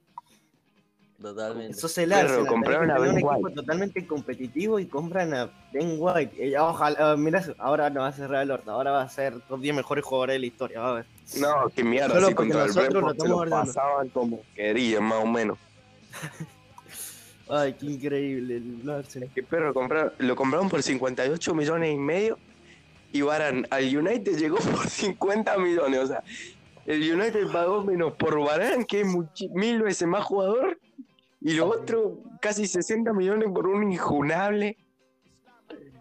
Totalmente. Sos el Perro, Arsenal, tenés compraron a Ben un equipo White. totalmente competitivo y compran a Ben White. Eh, ojalá, ah, mirá, ahora no va a cerrar el horno, ahora va a ser top 10 mejores jugadores de la historia, va a ver. No, qué mierda, Solo si porque contra el Brentford se lo pasaban como querían, más o menos. [LAUGHS] Ay, qué increíble el Arsenal. Que perro, compraron- lo compraron por 58 millones y medio y Varane al United llegó [LAUGHS] por 50 millones. O sea, el United pagó menos por Varane, que es mil veces más jugador, y lo otro casi 60 millones por un injunable.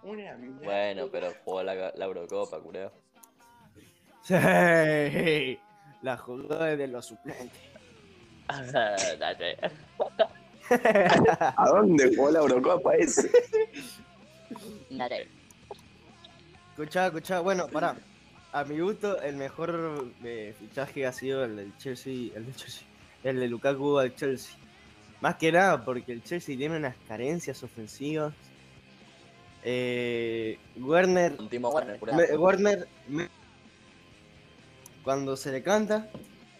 Una. Bueno, pero jugó la, la Eurocopa, cureo. Sí, la jugada de los suplentes. [LAUGHS] [LAUGHS] ¿A dónde jugó la Eurocopa ese? Dale. Escuchá, escuchá, bueno, pará. A mi gusto, el mejor eh, fichaje ha sido el del Chelsea, el de Chelsea, el de Lukaku al Chelsea. Más que nada porque el Chelsea tiene unas carencias ofensivas. Eh, Werner, Un Timo Werner, cureo. me- Werner, me- cuando se le canta,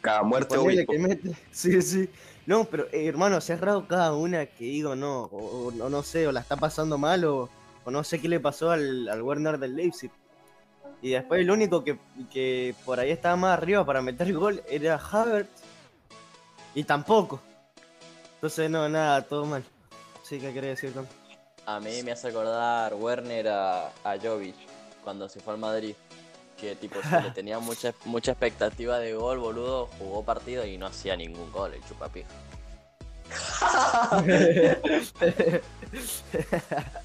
Cada muerte que mete, [LAUGHS] sí, sí. No, pero eh, hermano, se ha errado cada una que digo no, o, o no, no sé, o la está pasando mal o, o no sé qué le pasó al, al Werner del Leipzig. Y después el único que, que por ahí estaba más arriba para meter gol era Havertz. Y tampoco. Entonces no, nada, todo mal. Sí, ¿qué querés decir, Tom? A mí me hace acordar Werner a, a Jovic cuando se fue al Madrid. Que tipo se le tenía mucha, mucha expectativa de gol, boludo. Jugó partido y no hacía ningún gol el chupapija. [LAUGHS]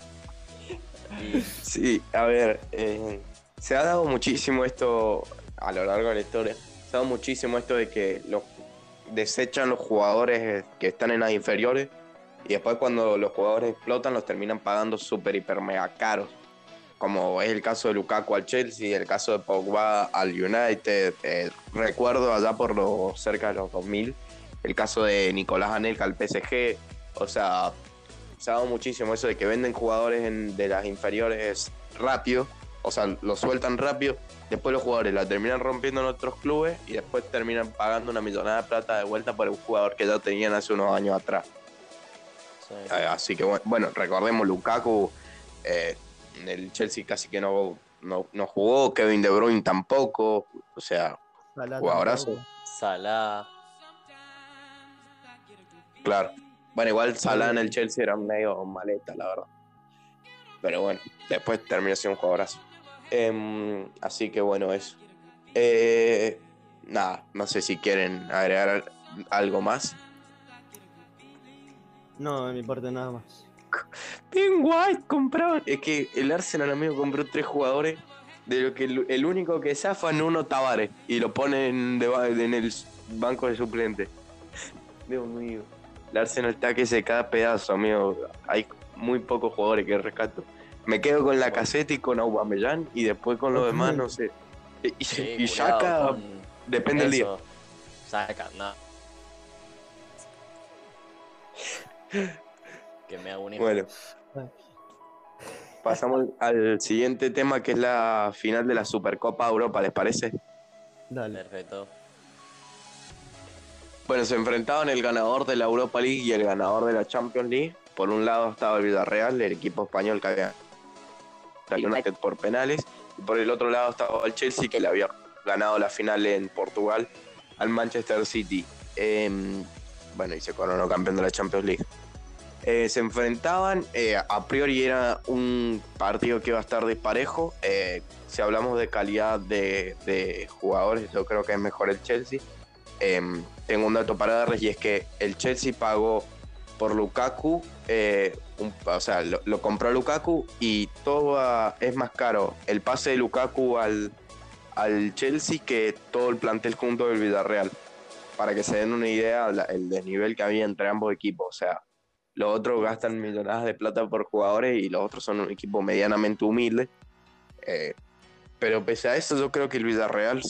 Sí, a ver, eh, se ha dado muchísimo esto a lo largo de la historia. Se ha dado muchísimo esto de que desechan los jugadores que están en las inferiores y después cuando los jugadores explotan los terminan pagando súper, hiper, mega caros. Como es el caso de Lukaku al Chelsea, el caso de Pogba al United. eh, recuerdo allá por los cerca de los 2000, el caso de Nicolás Anelka al PSG. O sea, se ha dado muchísimo eso de que venden jugadores en- de las inferiores rápido, o sea, lo sueltan rápido, después los jugadores la terminan rompiendo en otros clubes y después terminan pagando una millonada de plata de vuelta por un jugador que ya tenían hace unos años atrás. sí. Eh, Así que bu- bueno, recordemos Lukaku, eh, el Chelsea casi que no, no, no jugó, Kevin De Bruyne tampoco, o sea, Salah Jugadorazo. Salah. Claro. Bueno, igual Salah en el Chelsea era medio maleta, la verdad. Pero bueno, después terminó siendo un jugadorazo. Em, así que bueno, eso. Eh, nada, no sé si quieren agregar al- algo más. No, de mi parte nada más. Ben White compraron. Es que el Arsenal, amigo, compró tres jugadores. De lo que el, el único que zafa es Nuno Tavares. Y lo ba- en el banco de suplente. Dios mío. El Arsenal está que se cada pedazo, amigo. Hay muy pocos jugadores que rescato. Me quedo con la caseta y con Aubameyang. Y después con los demás, no sé. Y, Sí, con depende del día. Saca, no. Que me hago un hijo. Bueno. Pasamos al siguiente tema que es la final de la Supercopa Europa, ¿les parece? Dale. Perfecto. Bueno, se enfrentaban el ganador de la Europa League y el ganador de la Champions League. Por un lado estaba el Villarreal, el equipo español que había United por penales. Y por el otro lado estaba el Chelsea, que le había ganado la final en Portugal al Manchester City. Em, bueno, y se coronó campeón de la Champions League. Eh, se enfrentaban, eh, a priori era un partido que iba a estar disparejo. Eh, si hablamos de calidad de, jugadores, yo creo que es mejor el Chelsea. Em, tengo un dato para darles y es que el Chelsea pagó por Lukaku, un- o sea, lo, compró Lukaku y todo es más caro el pase de Lukaku al, al Chelsea que todo el plantel junto del Villarreal. Para que se den una idea el desnivel que había entre ambos equipos. O sea, los otros gastan millonadas de plata por jugadores y los otros son un equipo medianamente humilde. Eh, pero pese a eso, yo creo que el Villarreal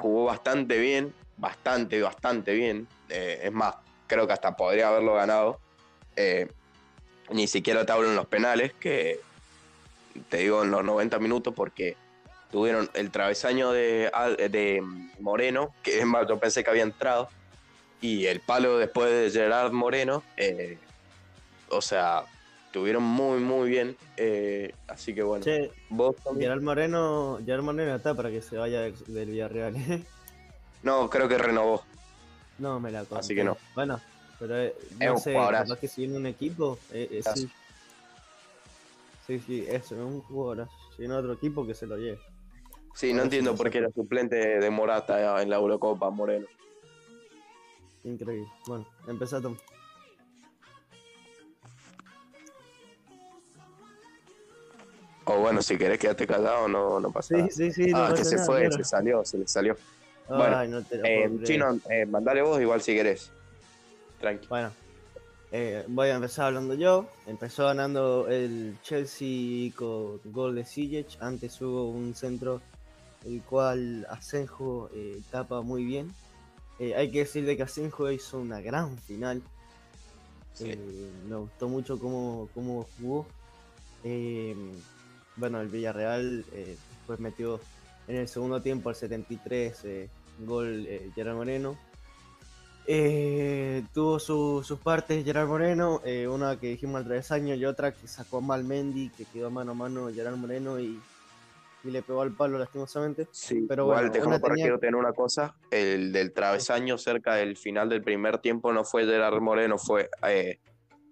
jugó bastante bien, bastante, bastante bien. Eh, es más, creo que hasta podría haberlo ganado. Eh, ni siquiera te hablo en los penales, que te digo en los 90 minutos, porque tuvieron el travesaño de, de Moreno, que es más, yo pensé que había entrado, y el palo después de Gerard Moreno. eh, o sea, tuvieron muy, muy bien. eh, así que bueno, Che, vos también. Gerard Moreno, Gerard Moreno está para que se vaya del, Villarreal. ¿eh? No, creo que renovó. No, me la conté. Así que no. Bueno, pero eh, Es no sé, capaz que si viene un equipo, eh, eh, sí. Sí, sí, eso, es un jugador. Si viene otro equipo, que se lo lleve. Sí, no entiendo por qué era suplente de Morata en la Eurocopa, Moreno. Increíble. Bueno, empezá Tom. O bueno, si querés quedarte callado, no, no pasa Sí, nada. sí, sí. no ah, que pasa se nada, fue, claro. se salió, se le salió. bueno, Ay, no te lo Eh. Chino, eh, mandale vos igual si querés. Tranqui. Bueno, eh, voy a empezar hablando yo. Empezó ganando el Chelsea con gol de Ziyech. Antes hubo un centro el cual Asenjo tapa muy bien. Hay que decir de que Asenjo hizo una gran final. Sí. Me gustó mucho cómo, cómo jugó. Eh, bueno, el Villarreal eh, después metió en el segundo tiempo al 73 eh, gol eh, Gerard Moreno. Eh, tuvo su- sus partes Gerard Moreno, una que dijimos al travesaño y otra que sacó mal Mendy, que quedó mano a mano Gerard Moreno y, y le pegó al palo lastimosamente. Sí, Pero igual bueno, déjame una tenía- en una cosa. El del travesaño cerca del final del primer tiempo no fue Gerard Moreno, fue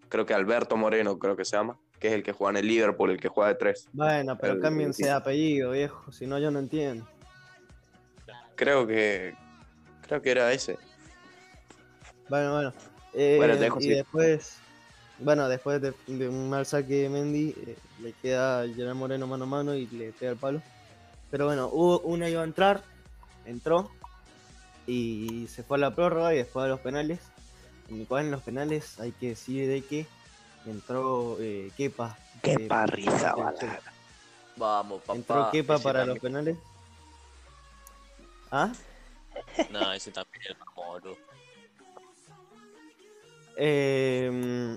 creo que Alberto Moreno, creo que se llama. Que es el que juega en el Liverpool, el que juega de tres. Bueno, pero El- cámbiense de apellido, viejo, si no yo no entiendo. Creo que. Creo que era ese. Bueno, bueno. Eh, Bueno, te dejo, y después, bueno, después de, de un mal saque de Mendy, eh, le queda a Gerard Moreno mano a mano y le pega el palo. Pero bueno, hubo una iba a entrar, entró y se fue a la prórroga y después a los penales. En el cual en los penales hay que decir de que entró eh, Kepa. Qué eh, balada. Vamos, papá. Entró Kepa ese para los penales. ¿Ah? [LAUGHS] No, ese también es boludo. Eh,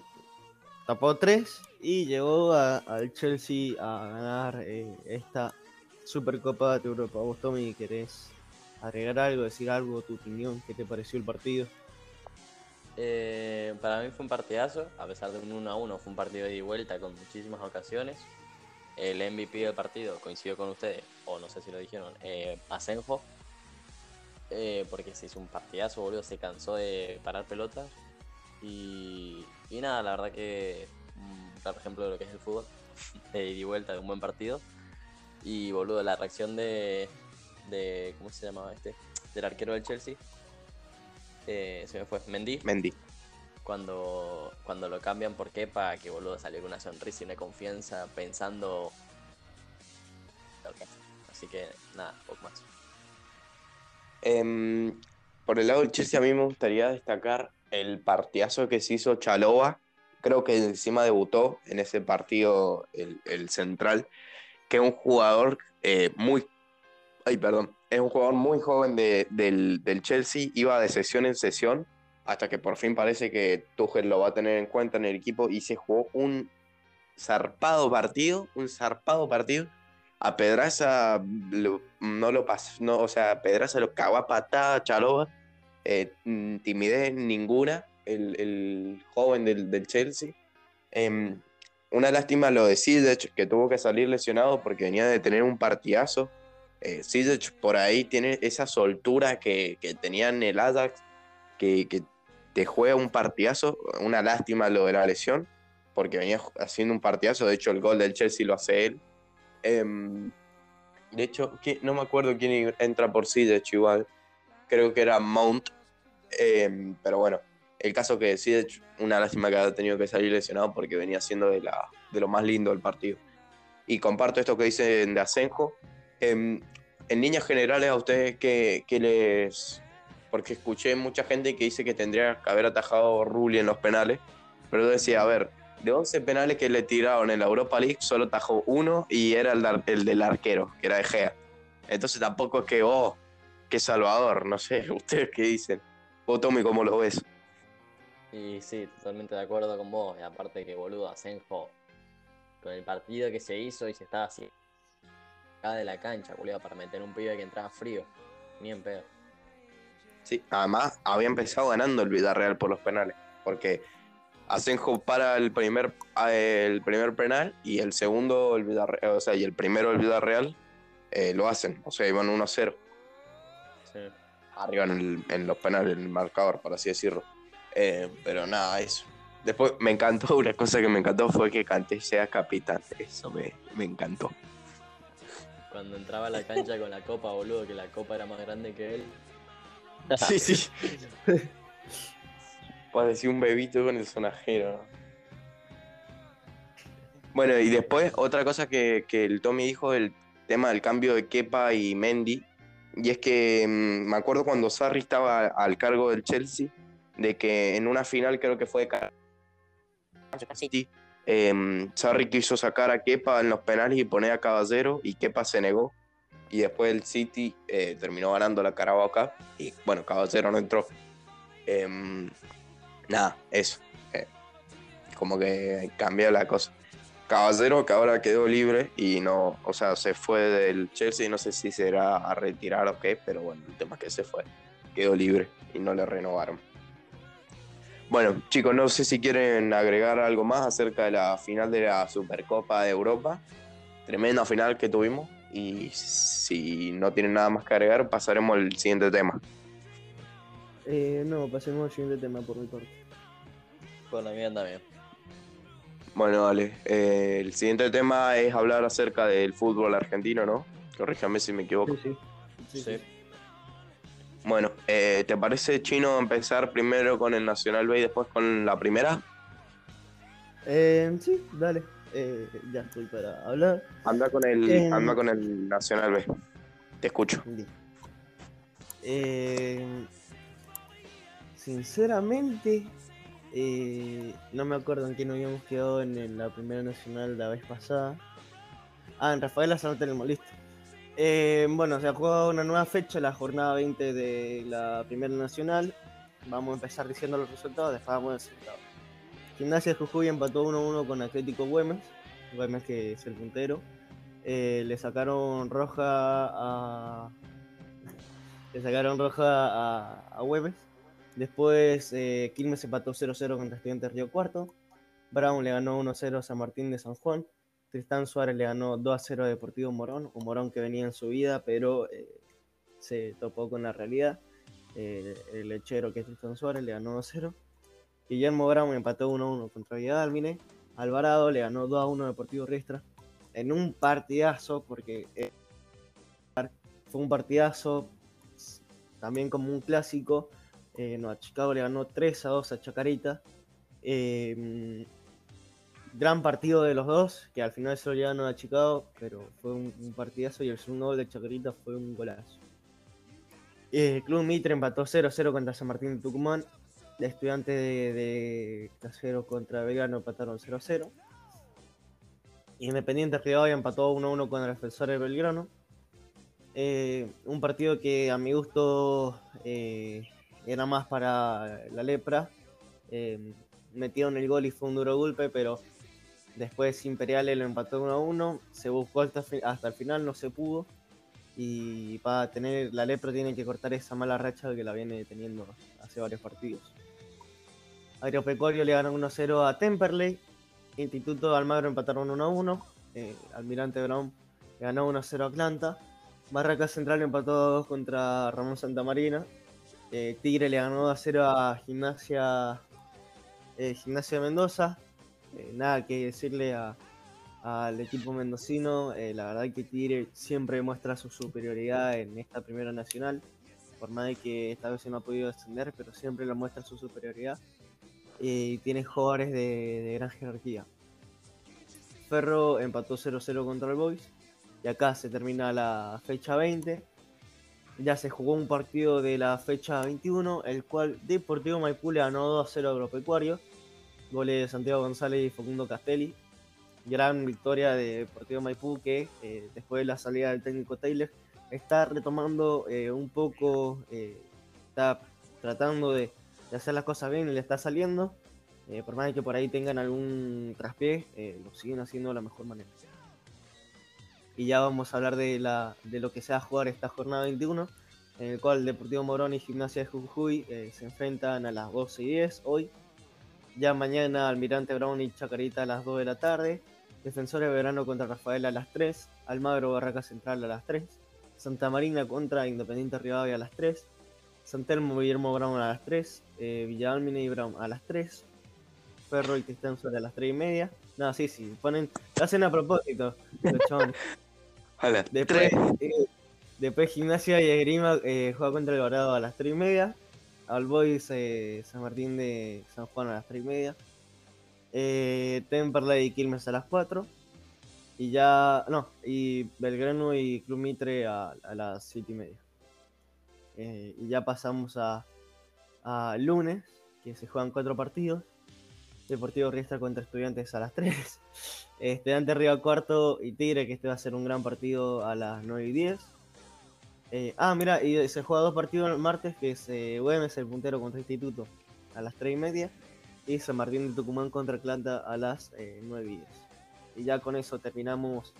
tapó tres y llegó al Chelsea a ganar eh, esta Supercopa de Europa. Vos, Tommy, ¿querés agregar algo, decir algo, tu opinión? ¿Qué te pareció el partido? Eh, para mí fue un partidazo, a pesar de un 1 a 1, fue un partido de ida y vuelta con muchísimas ocasiones. El MVP del partido coincidió con ustedes, o no sé si lo dijeron, eh, Asenjo, eh, porque se hizo un partidazo, boludo, se cansó de parar pelotas. Y, nada, la verdad que un claro ejemplo de lo que es el fútbol, [LAUGHS] de ida y vuelta, de un buen partido. Y boludo, la reacción de, de ¿cómo se llamaba este? Del arquero del Chelsea. Eh, se me fue, Mendy Mendy. cuando, cuando lo cambian por Kepa, que boludo salió con una sonrisa y una confianza pensando. Así que nada, poco más. Em, por el lado del Chelsea, a mí me gustaría destacar el partidazo que se hizo Chalova. Creo que encima debutó en ese partido el, el central, que es un jugador eh, muy. Ay, perdón. Es un jugador muy joven de- del, del Chelsea. Iba de sesión en sesión hasta que por fin parece que Tuchel lo va a tener en cuenta en el equipo y se jugó un zarpado partido, un zarpado partido. A Pedraza no lo pasó, no, o sea, Pedraza lo cagó a patada a Chalova, eh, timidez ninguna, el, el joven del, del Chelsea. Em, una lástima lo de Sidic, que tuvo que salir lesionado porque venía de tener un partidazo. Eh, por ahí tiene esa soltura que, que tenía en el Ajax, que, que te juega un partidazo. Una lástima lo de la lesión, porque venía haciendo un partidazo. De hecho, el gol del Chelsea lo hace él. Em, de hecho, ¿quién- no me acuerdo quién entra por Sidic igual. Creo que era Mount. Em, pero bueno, el caso que Sidic, una lástima que haya tenido que salir lesionado porque venía siendo de, la, de lo más lindo del partido. Y comparto esto que dicen de Asenjo. En líneas generales, a ustedes, ¿qué, qué les...? Porque escuché mucha gente que dice que tendría que haber atajado Rulli en los penales. Pero yo decía, a ver, de 11 penales que le tiraron en la Europa League, solo tajó uno y era el, el del arquero, que era de Gea. Entonces tampoco es que, oh, qué salvador, no sé, [LAUGHS] ustedes qué dicen. Vos, Tommy, ¿cómo lo ves? Y sí, totalmente de acuerdo con vos. Y aparte que boludo, Asenjo, con el partido que se hizo y se estaba así, acá de la cancha, boludo, para meter un pibe que entraba frío. Ni en pedo. Sí, además había empezado ganando el Villarreal por los penales, porque Asenjo para el primer, el primer penal y el segundo, el Villarreal, o sea, y el primero el Villarreal eh, lo hacen, o sea, iban 1-0, Sí. arriba en, el- en los penales, en el marcador, por así decirlo. Eh, pero nada, eso. Después me encantó, una cosa que me encantó fue que Canté sea capitán, eso me, me encantó. Cuando entraba a la cancha con la copa, boludo, que la copa era más grande que él. [LAUGHS] Sí, sí. Parecía un bebito con el sonajero. ¿no? Bueno, y después otra cosa que, que el Tommy dijo, el tema del cambio de Kepa y Mendy. Y es que mm, me acuerdo cuando Sarri estaba al cargo del Chelsea, de que en una final creo que fue de City, em, Sarri quiso sacar a Kepa en los penales y poner a Caballero y Kepa se negó. Y después el City eh, terminó ganando la Carabao Cup y bueno, Caballero no entró. Em, nada, eso. eh, como que cambió la cosa. Caballero que ahora quedó libre y no, o sea, se fue del Chelsea, no sé si será a retirar o qué, pero bueno, el tema es que se fue, quedó libre y no le renovaron. Bueno, chicos, no sé si quieren agregar algo más acerca de la final de la Supercopa de Europa. Tremenda final que tuvimos. Y si no tienen nada más que agregar, pasaremos al siguiente tema. Eh, no, pasemos al siguiente tema por mi parte. Con la mía también. Bueno, vale. Eh, el siguiente tema es hablar acerca del fútbol argentino, ¿no? Corríjame si me equivoco. Sí, sí. Sí. Bueno, eh, ¿te parece chino empezar primero con el Nacional B y después con la primera? Eh, sí, dale. Eh, ya estoy para hablar. Anda con el, Eh, anda con el Nacional B. Te escucho. Bien. Eh, sinceramente, eh, no me acuerdo en quién nos habíamos quedado en el- la primera nacional la vez pasada. Ah, en Rafaela Sanata tenemos listo. Eh, bueno, se ha jugado una nueva fecha, la jornada 20 de la primera nacional. Vamos a empezar diciendo los resultados, después vamos a decir. Gimnasia de Jujuy empató 1-1 con Atlético Güemes. Güemes que es el puntero. Eh, le sacaron roja a. Le sacaron roja a Güemes. Después eh, Quilmes empató 0-0 contra Estudiantes Río Cuarto. Brown le ganó 1-0 a San Martín de San Juan. Tristán Suárez le ganó 2-0 a Deportivo Morón. Un Morón que venía en su vida, pero eh, se topó con la realidad. Eh, el lechero que es Tristán Suárez le ganó 2-0. Guillermo Brown empató 1-1 contra Villadalmine. Alvarado le ganó 2-1 a Deportivo Riestra. En un partidazo, porque eh, fue un partidazo también como un clásico. No, a Chicago le ganó 3 a 2 a Chacarita. Gran partido de los dos, que al final se lo llegaron a Chicago, pero fue un, partidazo y el segundo gol de Chacarita fue un golazo. Eh, Club Mitre empató 0-0 contra San Martín de Tucumán. De estudiantes de, de Casero contra Belgrano empataron 0-0. Independiente Rivadavia empató 1-1 con el defensor de Belgrano. Eh, un partido que a mi gusto eh, era más para la lepra. Eh, metieron el gol y fue un duro golpe, pero después Imperiales lo empató 1 1. Se buscó hasta, hasta el final, no se pudo. Y para tener la lepra tiene que cortar esa mala racha que la viene teniendo hace varios partidos. Agropecuario le ganó 1 0 a Temperley. Instituto de Almagro empataron 1 1. Eh, Almirante Brown le ganó 1 0 a Atlanta. Barraca Central empató 2 contra Ramón Santamarina. Eh, Tigre le ganó 2 0 a Gimnasia, eh, Gimnasia de Mendoza. Eh, nada que decirle al equipo mendocino. eh, la verdad que Tigre siempre muestra su superioridad en esta primera nacional. Por más de que esta vez no ha podido descender, pero siempre lo muestra su superioridad. Y tiene jugadores de, gran jerarquía. Ferro empató 0-0 contra el Boys. Y acá se termina la fecha 20. Ya se jugó un partido de la fecha 21, el cual Deportivo Maipú le ganó 2 0 a Agropecuario. Goles de Santiago González y Facundo Castelli. Gran victoria de Deportivo Maipú que eh, después de la salida del técnico Taylor está retomando eh, un poco, eh, está tratando de, de hacer las cosas bien y le está saliendo. Eh, por más que por ahí tengan algún traspié, eh, lo siguen haciendo de la mejor manera. Y ya vamos a hablar de, la, de lo que se va a jugar esta jornada 21, en el cual Deportivo Morón y Gimnasia de Jujuy eh, se enfrentan a las 12 y 10 hoy. Ya mañana Almirante Brown y Chacarita a las 2 de la tarde. Defensores de Verano contra Rafael a las 3. Almagro Barraca Central a las 3. Santa Marina contra Independiente Rivadavia a las 3. Santelmo Guillermo Brown a las 3. Eh, Villalmine y Brown a las 3. Ferro y Tristán Suárez a las 3 y media. No, sí, sí, ponen, lo hacen a propósito, los [LAUGHS] Después, eh, después Gimnasia y Esgrima eh, juega contra el Dorado a las 3 y media. All Boys eh, San Martín de San Juan a las 3 y media. Eh, Temperley y Quilmes a las 4. Y ya. No, y Belgrano y Club Mitre a, a las 7 y media. Eh, y ya pasamos a, a lunes, que se juegan 4 partidos. Deportivo Riestra contra Estudiantes a las 3. [LAUGHS] Estudiantes Río Cuarto y Tigre, que este va a ser un gran partido a las 9 y 10. Eh, ah, mira, y se juega dos partidos el martes, que es eh, Güemes, el puntero contra Instituto, a las 3 y media. Y San Martín de Tucumán contra Atlanta a las eh, 9 y 10. Y ya con eso terminamos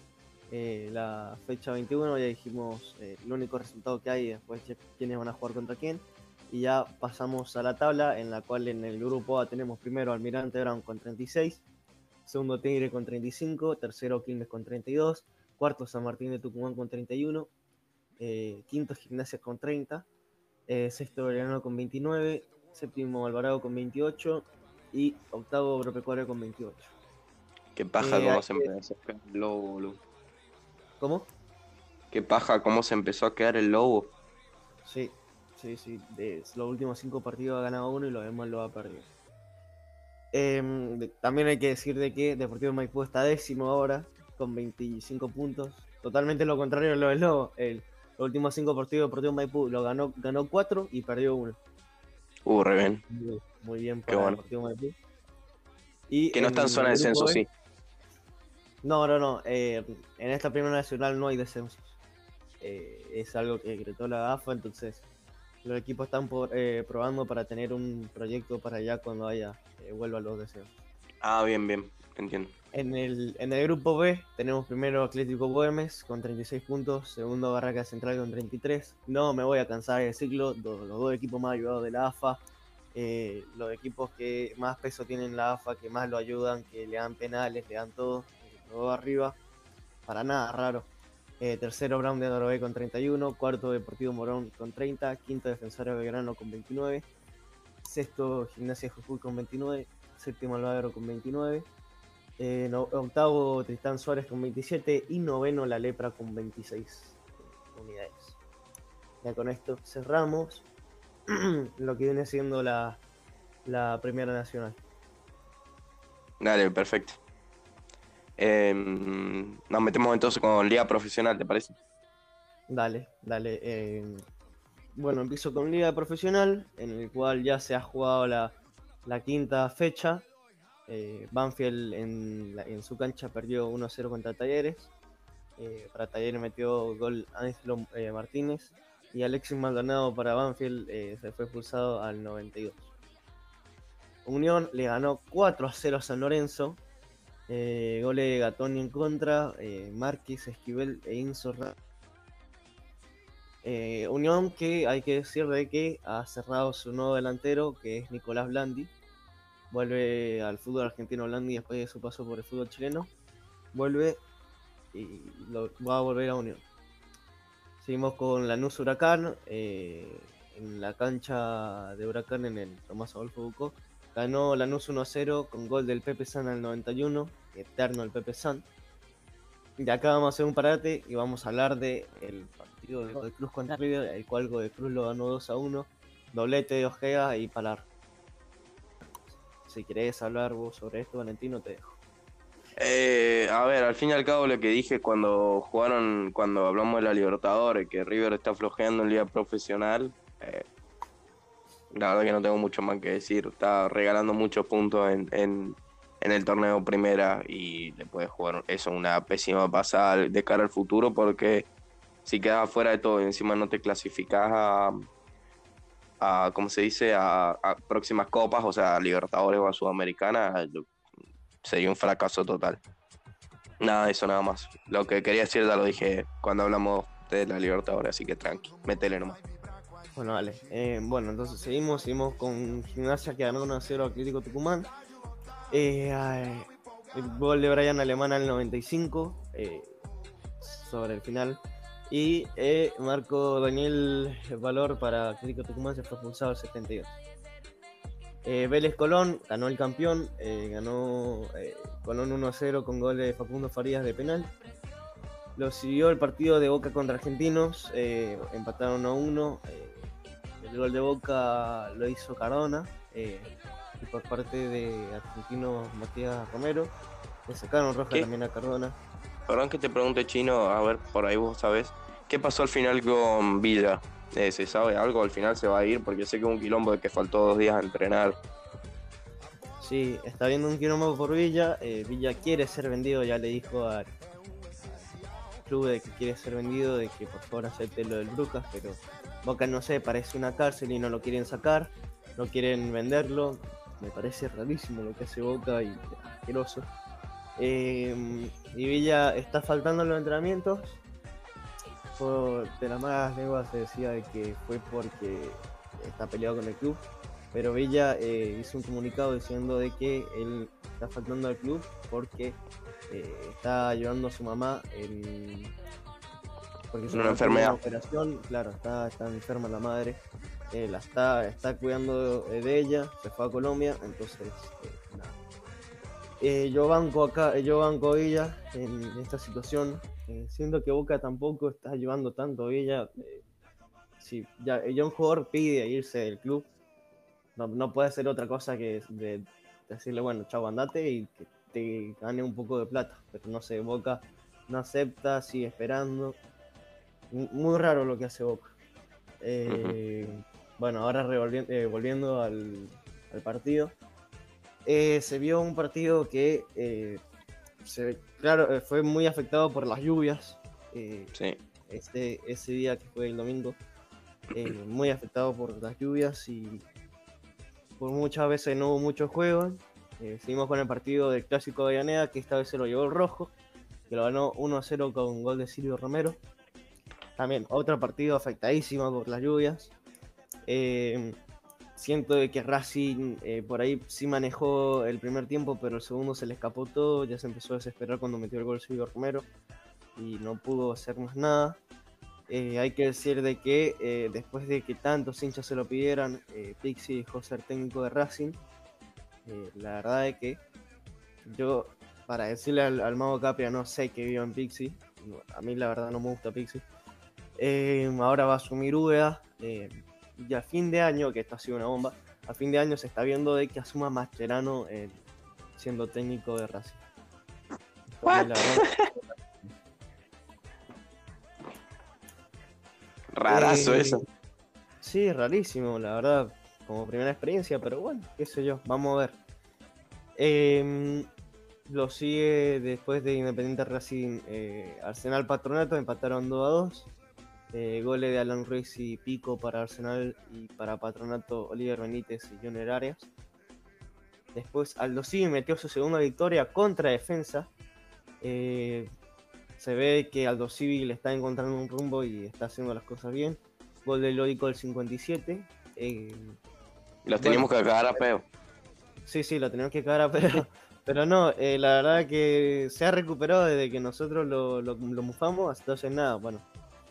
eh, la fecha 21. Ya dijimos eh, el único resultado que hay, después quiénes van a jugar contra quién. Y ya pasamos a la tabla, en la cual en el grupo A tenemos primero Almirante Brown con 36, segundo Tigre con 35, tercero Quilmes con 32, cuarto San Martín de Tucumán con 31, eh, quinto Gimnasia con 30, eh, sexto Belgrano con 29, séptimo Alvarado con 28 y octavo Agropecuario con 28. Qué paja Eh, cómo se empezó a quedar el lobo, boludo. ¿Cómo? Qué paja cómo se empezó a quedar el lobo. Sí, sí, sí. De los últimos cinco partidos ha ganado uno y los demás lo ha perdido. Em, también hay que decir de que Deportivo Maipú está décimo ahora, con 25 puntos. Totalmente lo contrario de lo del Lobo. El, los últimos cinco partidos de Deportivo Maipú lo ganó, ganó cuatro y perdió uno. Uh, re bien. Muy, muy bien para bueno. Deportivo Maipú. Y Que no está en zona de descenso, B- sí. No, no, no. eh, en esta primera nacional no hay descensos. Eh, es algo que decretó la AFA, entonces los equipos están por- eh, probando para tener un proyecto para allá cuando haya eh, vuelva a los descensos. Ah, bien, bien. Entiendo. En el, grupo B tenemos primero Atlético Güemes con 36 puntos, segundo Barraca Central con 33. No me voy a cansar de decirlo, los dos equipos más ayudados de la AFA, eh, los equipos que más peso tienen la AFA, que más lo ayudan, que le dan penales, le dan todo, dos arriba, para nada raro. Eh, tercero Brown de Norové con 31, cuarto Deportivo Morón con 30, quinto Defensor Belgrano con 29, sexto Gimnasia Jujuy con 29, séptimo Alvagro con 29. Eh, no- octavo Tristán Suárez con 27 y noveno La Lepra con 26 unidades. Ya con esto cerramos [CLEARS THROAT] lo que viene siendo la, la Primera Nacional. Dale, perfecto. Em, nos metemos entonces con Liga Profesional, ¿te parece? Dale, dale. eh, bueno, empiezo con Liga Profesional, en el cual ya se ha jugado la, la quinta fecha. Eh, Banfield en, su cancha perdió 1-0 contra Talleres. Eh, para Talleres metió gol Ángelo eh, Martínez. Y Alexis Maldonado para Banfield eh, se fue expulsado al 92. Unión le ganó 4 0 a San Lorenzo. Goles de Gatoni en contra, Márquez, Esquivel e Inso Unión que hay que decir de que ha cerrado su nuevo delantero, que es Nicolás Blandi. Vuelve al fútbol argentino Blandi después de su paso por el fútbol chileno. Vuelve y va a volver a Unión. Seguimos con Lanús Huracán. eh, en la cancha de Huracán en el Tomás Adolfo Bucó. Ganó Lanús 1-0 con gol del Pepe San al 91. Eterno el Pepe San. De acá vamos a hacer un parate y vamos a hablar de el partido de Cruz contra River, el cual Godoy Cruz lo ganó 2 a 1. Doblete de Ojea y Palar. Si querés hablar vos sobre esto, Valentino, te dejo. Eh, a ver, al fin y al cabo lo que dije cuando jugaron, cuando hablamos de la Libertadores, que River está flojeando en liga profesional, eh, la verdad que no tengo mucho más que decir. Está regalando muchos puntos en, en, en el torneo primera y le puede jugar eso una pésima pasada de cara al futuro porque si quedas fuera de todo y encima no te clasificas a, a ¿cómo se dice? A, a próximas copas, o sea, a Libertadores o a Sudamericana, sería un fracaso total. Nada eso, nada más. Lo que quería decir ya lo dije cuando hablamos de la Libertadores, así que tranqui, métele nomás. Bueno, vale. Eh, bueno, entonces seguimos, seguimos con Gimnasia que ganó 1-0 Atlético Tucumán. Eh, el gol de Brian Alemán al 95 eh, sobre el final. Y eh, Marco Daniel Valor para Atlético Tucumán se fue expulsado al 72. Eh, Vélez Colón ganó el campeón, eh, ganó eh, Colón 1-0 con gol de Facundo Farías de penal. Lo siguió el partido de Boca contra Argentinos, empataron a 1. eh, el gol de Boca lo hizo Cardona, y por parte de Argentino Matías Romero. Le sacaron roja ¿Qué? también a Cardona. Perdón que te pregunte, Chino, a ver, por ahí vos sabés. ¿Qué pasó al final con Villa? Eh, ¿Se sabe algo? ¿Al final se va a ir? Porque sé que un quilombo de que faltó dos días a entrenar. Sí, está viendo un quilombo por Villa. eh, Villa quiere ser vendido, ya le dijo al club de que quiere ser vendido, de que por favor acepte lo del Brujas, pero Boca no sé, parece una cárcel y no lo quieren sacar, no quieren venderlo. Me parece rarísimo lo que hace Boca y asqueroso. Eh, y Villa está faltando en los entrenamientos. Por, de las malas lenguas se decía de que fue porque está peleado con el club. Pero Villa eh, hizo un comunicado diciendo de que él está faltando al club porque eh, está ayudando a su mamá en porque su Una enfermedad. operación, claro, está, está enferma la madre, eh, la está, está cuidando eh, de ella, se fue a Colombia, entonces nada. Eh, yo banco acá, yo banco Villa en esta situación. Eh, siento que Boca tampoco está llevando tanto Villa. Eh, si ya, ya un jugador pide irse del club, no, no puede hacer otra cosa que de decirle, bueno, chao, andate y que te gane un poco de plata. Pero no sé, Boca no acepta, sigue esperando. M- Muy raro lo que hace Boca. Eh, Bueno, ahora eh, volviendo al, al partido. Eh, se vio un partido que, eh, se- claro, eh, fue muy afectado por las lluvias. eh, Sí. este, ese día que fue el domingo, [CLEARS THROAT] muy afectado por las lluvias y por muchas veces no hubo mucho juego. Eh, seguimos con el partido del Clásico de Avellaneda, que esta vez se lo llevó el Rojo, que lo ganó 1 a 0 con gol de Silvio Romero. También otro partido afectadísimo por las lluvias. Siento que Racing eh, por ahí sí manejó el primer tiempo, pero el segundo se le escapó todo. Ya se empezó a desesperar cuando metió el gol Silvio Romero y no pudo hacer más nada. Eh, hay que decir de que eh, después de que tantos hinchas se lo pidieran, Pixie dejó ser técnico de Racing. La verdad es que yo, para decirle al, Mago Capria, no sé qué vio en Pixie. No, A mí la verdad no me gusta Pixie. Eh, ahora va a asumir. Y a fin de año, que esto ha sido una bomba, a fin de año se está viendo de que asuma Mascherano eh, siendo técnico de Racing. [LAUGHS] Rarazo Eh, eso. Sí, rarísimo, la verdad, como primera experiencia, pero bueno, qué sé yo, vamos a ver. Em, lo sigue después de Independiente Racing, eh, Arsenal Patronato, empataron 2 a 2. Eh, goles de Alan Ruiz y Pico para Arsenal y para Patronato Oliver Benítez y Junior Arias. Después Aldo Civi metió su segunda victoria contra Defensa. Eh, se ve que Aldo Civi le está encontrando un rumbo y está haciendo las cosas bien. Gol de Lódico del 57. eh, Los teníamos que cagar a peo. sí, sí, lo tenemos que cagar a pero, [LAUGHS] pero no, eh, la verdad que se ha recuperado desde que nosotros lo, lo, lo mufamos, entonces nada, bueno.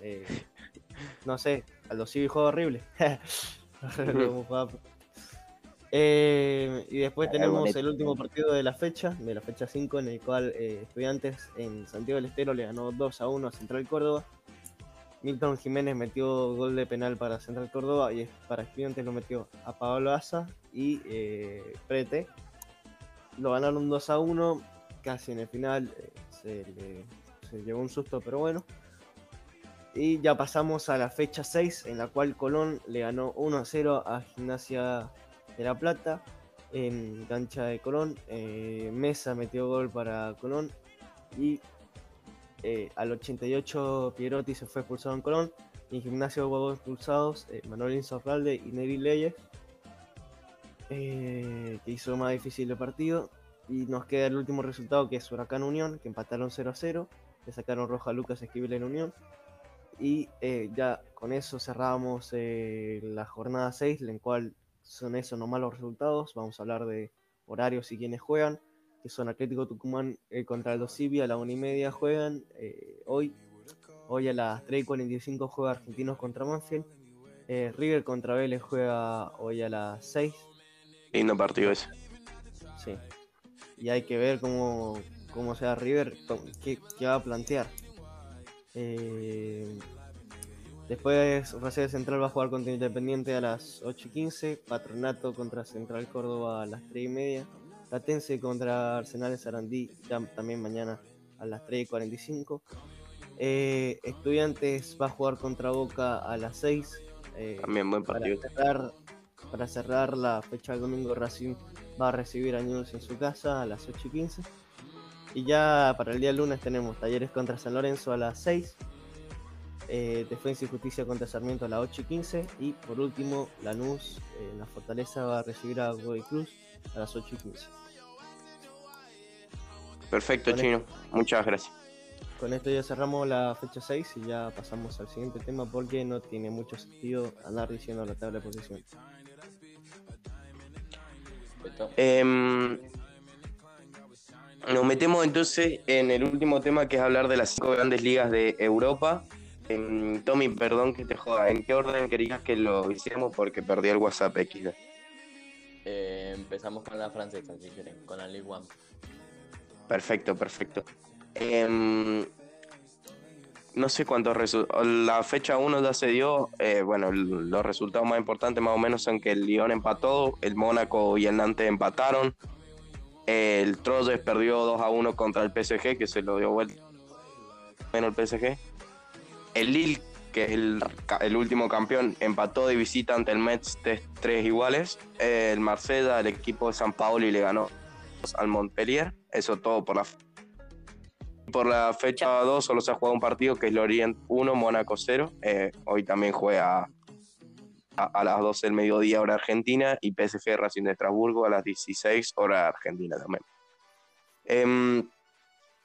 eh, no sé, Aldo Civi juega horrible. [LAUGHS] Eh, y después tenemos el último partido de la fecha, de la fecha 5, en el cual eh, Estudiantes en Santiago del Estero le ganó 2 a 1 a Central Córdoba. Milton Jiménez metió gol de penal para Central Córdoba y para Estudiantes lo metió a Pablo Asa y eh, Prete. Lo ganaron 2 a 1, casi en el final se, le- se llevó un susto, pero bueno. Y ya pasamos a la fecha 6, en la cual Colón le ganó 1 a 0 a Gimnasia de La Plata en cancha de Colón. Eh, Mesa metió gol para Colón y eh, al 88 Pierotti se fue expulsado en Colón. Y en Gimnasia hubo dos expulsados, eh, Manuel y Neri Leyes, eh, que hizo más difícil el partido. Y nos queda el último resultado que es Huracán Unión, que empataron 0 a 0. Le sacaron roja a Lucas Esquivel en Unión. Y eh, ya con eso cerramos eh, la jornada 6, en cual son esos nomás los resultados. Vamos a hablar de horarios y quienes juegan, que son Atlético Tucumán eh, contra el Civi a la 1 y media juegan. eh, hoy, hoy a las 3 y 45 juega Argentinos contra Manfield. River contra Vélez juega hoy a las 6. Lindo partido ese. Sí. Y hay que ver cómo, cómo sea River, qué, qué va a plantear. Eh, después Rosario Central va a jugar contra Independiente a las 8 y 15. Patronato contra Central Córdoba a las 3 y media. Platense contra Arsenal de Sarandí ya también mañana a las 3 y 45. Eh, Estudiantes va a jugar contra Boca a las 6. eh, También buen para partido. cerrar, para cerrar la fecha del domingo, Racing va a recibir a News en su casa a las 8 y 15. Y ya para el día lunes tenemos Talleres contra San Lorenzo a las 6. eh, Defensa y Justicia contra Sarmiento a las 8 y 15. Y por último, Lanús eh, en la Fortaleza va a recibir a Godoy Cruz a las 8 y 15. Perfecto, Con Chino. Muchas gracias. Con esto ya cerramos la fecha 6 y ya pasamos al siguiente tema porque no tiene mucho sentido andar diciendo la tabla de posición. Perfecto. Nos metemos entonces en el último tema que es hablar de las cinco grandes ligas de Europa. Em, Tommy, perdón que te joda. ¿En qué orden querías que lo hiciéramos? Porque perdí el WhatsApp X. Eh, empezamos con la francesa, si quieren, con la Ligue 1. Perfecto, perfecto. Em, no sé cuántos resultados. La fecha 1 ya se dio. eh, bueno, los resultados más importantes más o menos son que el Lyon empató, el Mónaco y el Nantes empataron. El Troyes perdió 2 a 1 contra el PSG, que se lo dio vuelta. Menos el PSG. El Lille, que es el, último campeón, empató de visita ante el Metz 3 iguales. El Marsella, el equipo de San Paolo, y le ganó al Montpellier. Eso todo por la por la fecha 2 solo se ha jugado un partido que es Lorient 1, Mónaco 0. Eh, hoy también juega a, las 12 del mediodía hora argentina y PSG Racing de Estrasburgo a las 16 hora argentina también. Em,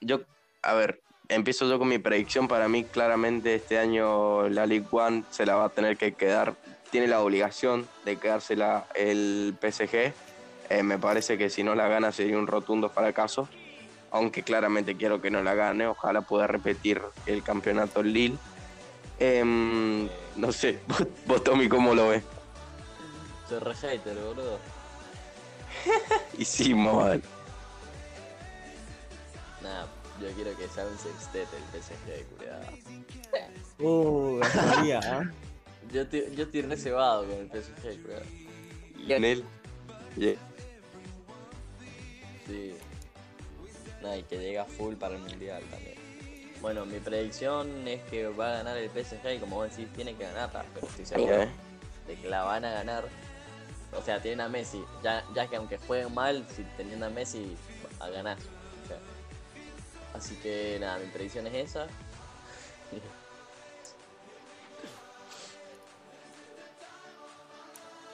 yo, a ver, empiezo yo con mi predicción. Para mí claramente este año la League One se la va a tener que quedar, tiene la obligación de quedársela el PSG. Eh, me parece que si no la gana sería un rotundo fracaso aunque claramente quiero que no la gane, ojalá pueda repetir el campeonato Lille. Em, no sé, [LAUGHS] vos, vos, Tommy, ¿cómo lo ves? Soy re hater, boludo. [LAUGHS] Y sí, mal. Nada, yo quiero que sea un sextete el PSG, culiado. Uh, estaría, ¿ah? [LAUGHS] Yo, estoy- yo estoy re cebado con el PSG, culiado. Lionel. Yeah. Sí. Nada, y que llega full para el mundial también. Bueno, mi predicción es que va a ganar el PSG y como vos decís, tiene que ganarla, pero estoy seguro de que la van a ganar. O sea, tienen a Messi, ya, ya que aunque jueguen mal, si teniendo a Messi, a ganar. O sea, así que nada, mi predicción es esa. [LAUGHS]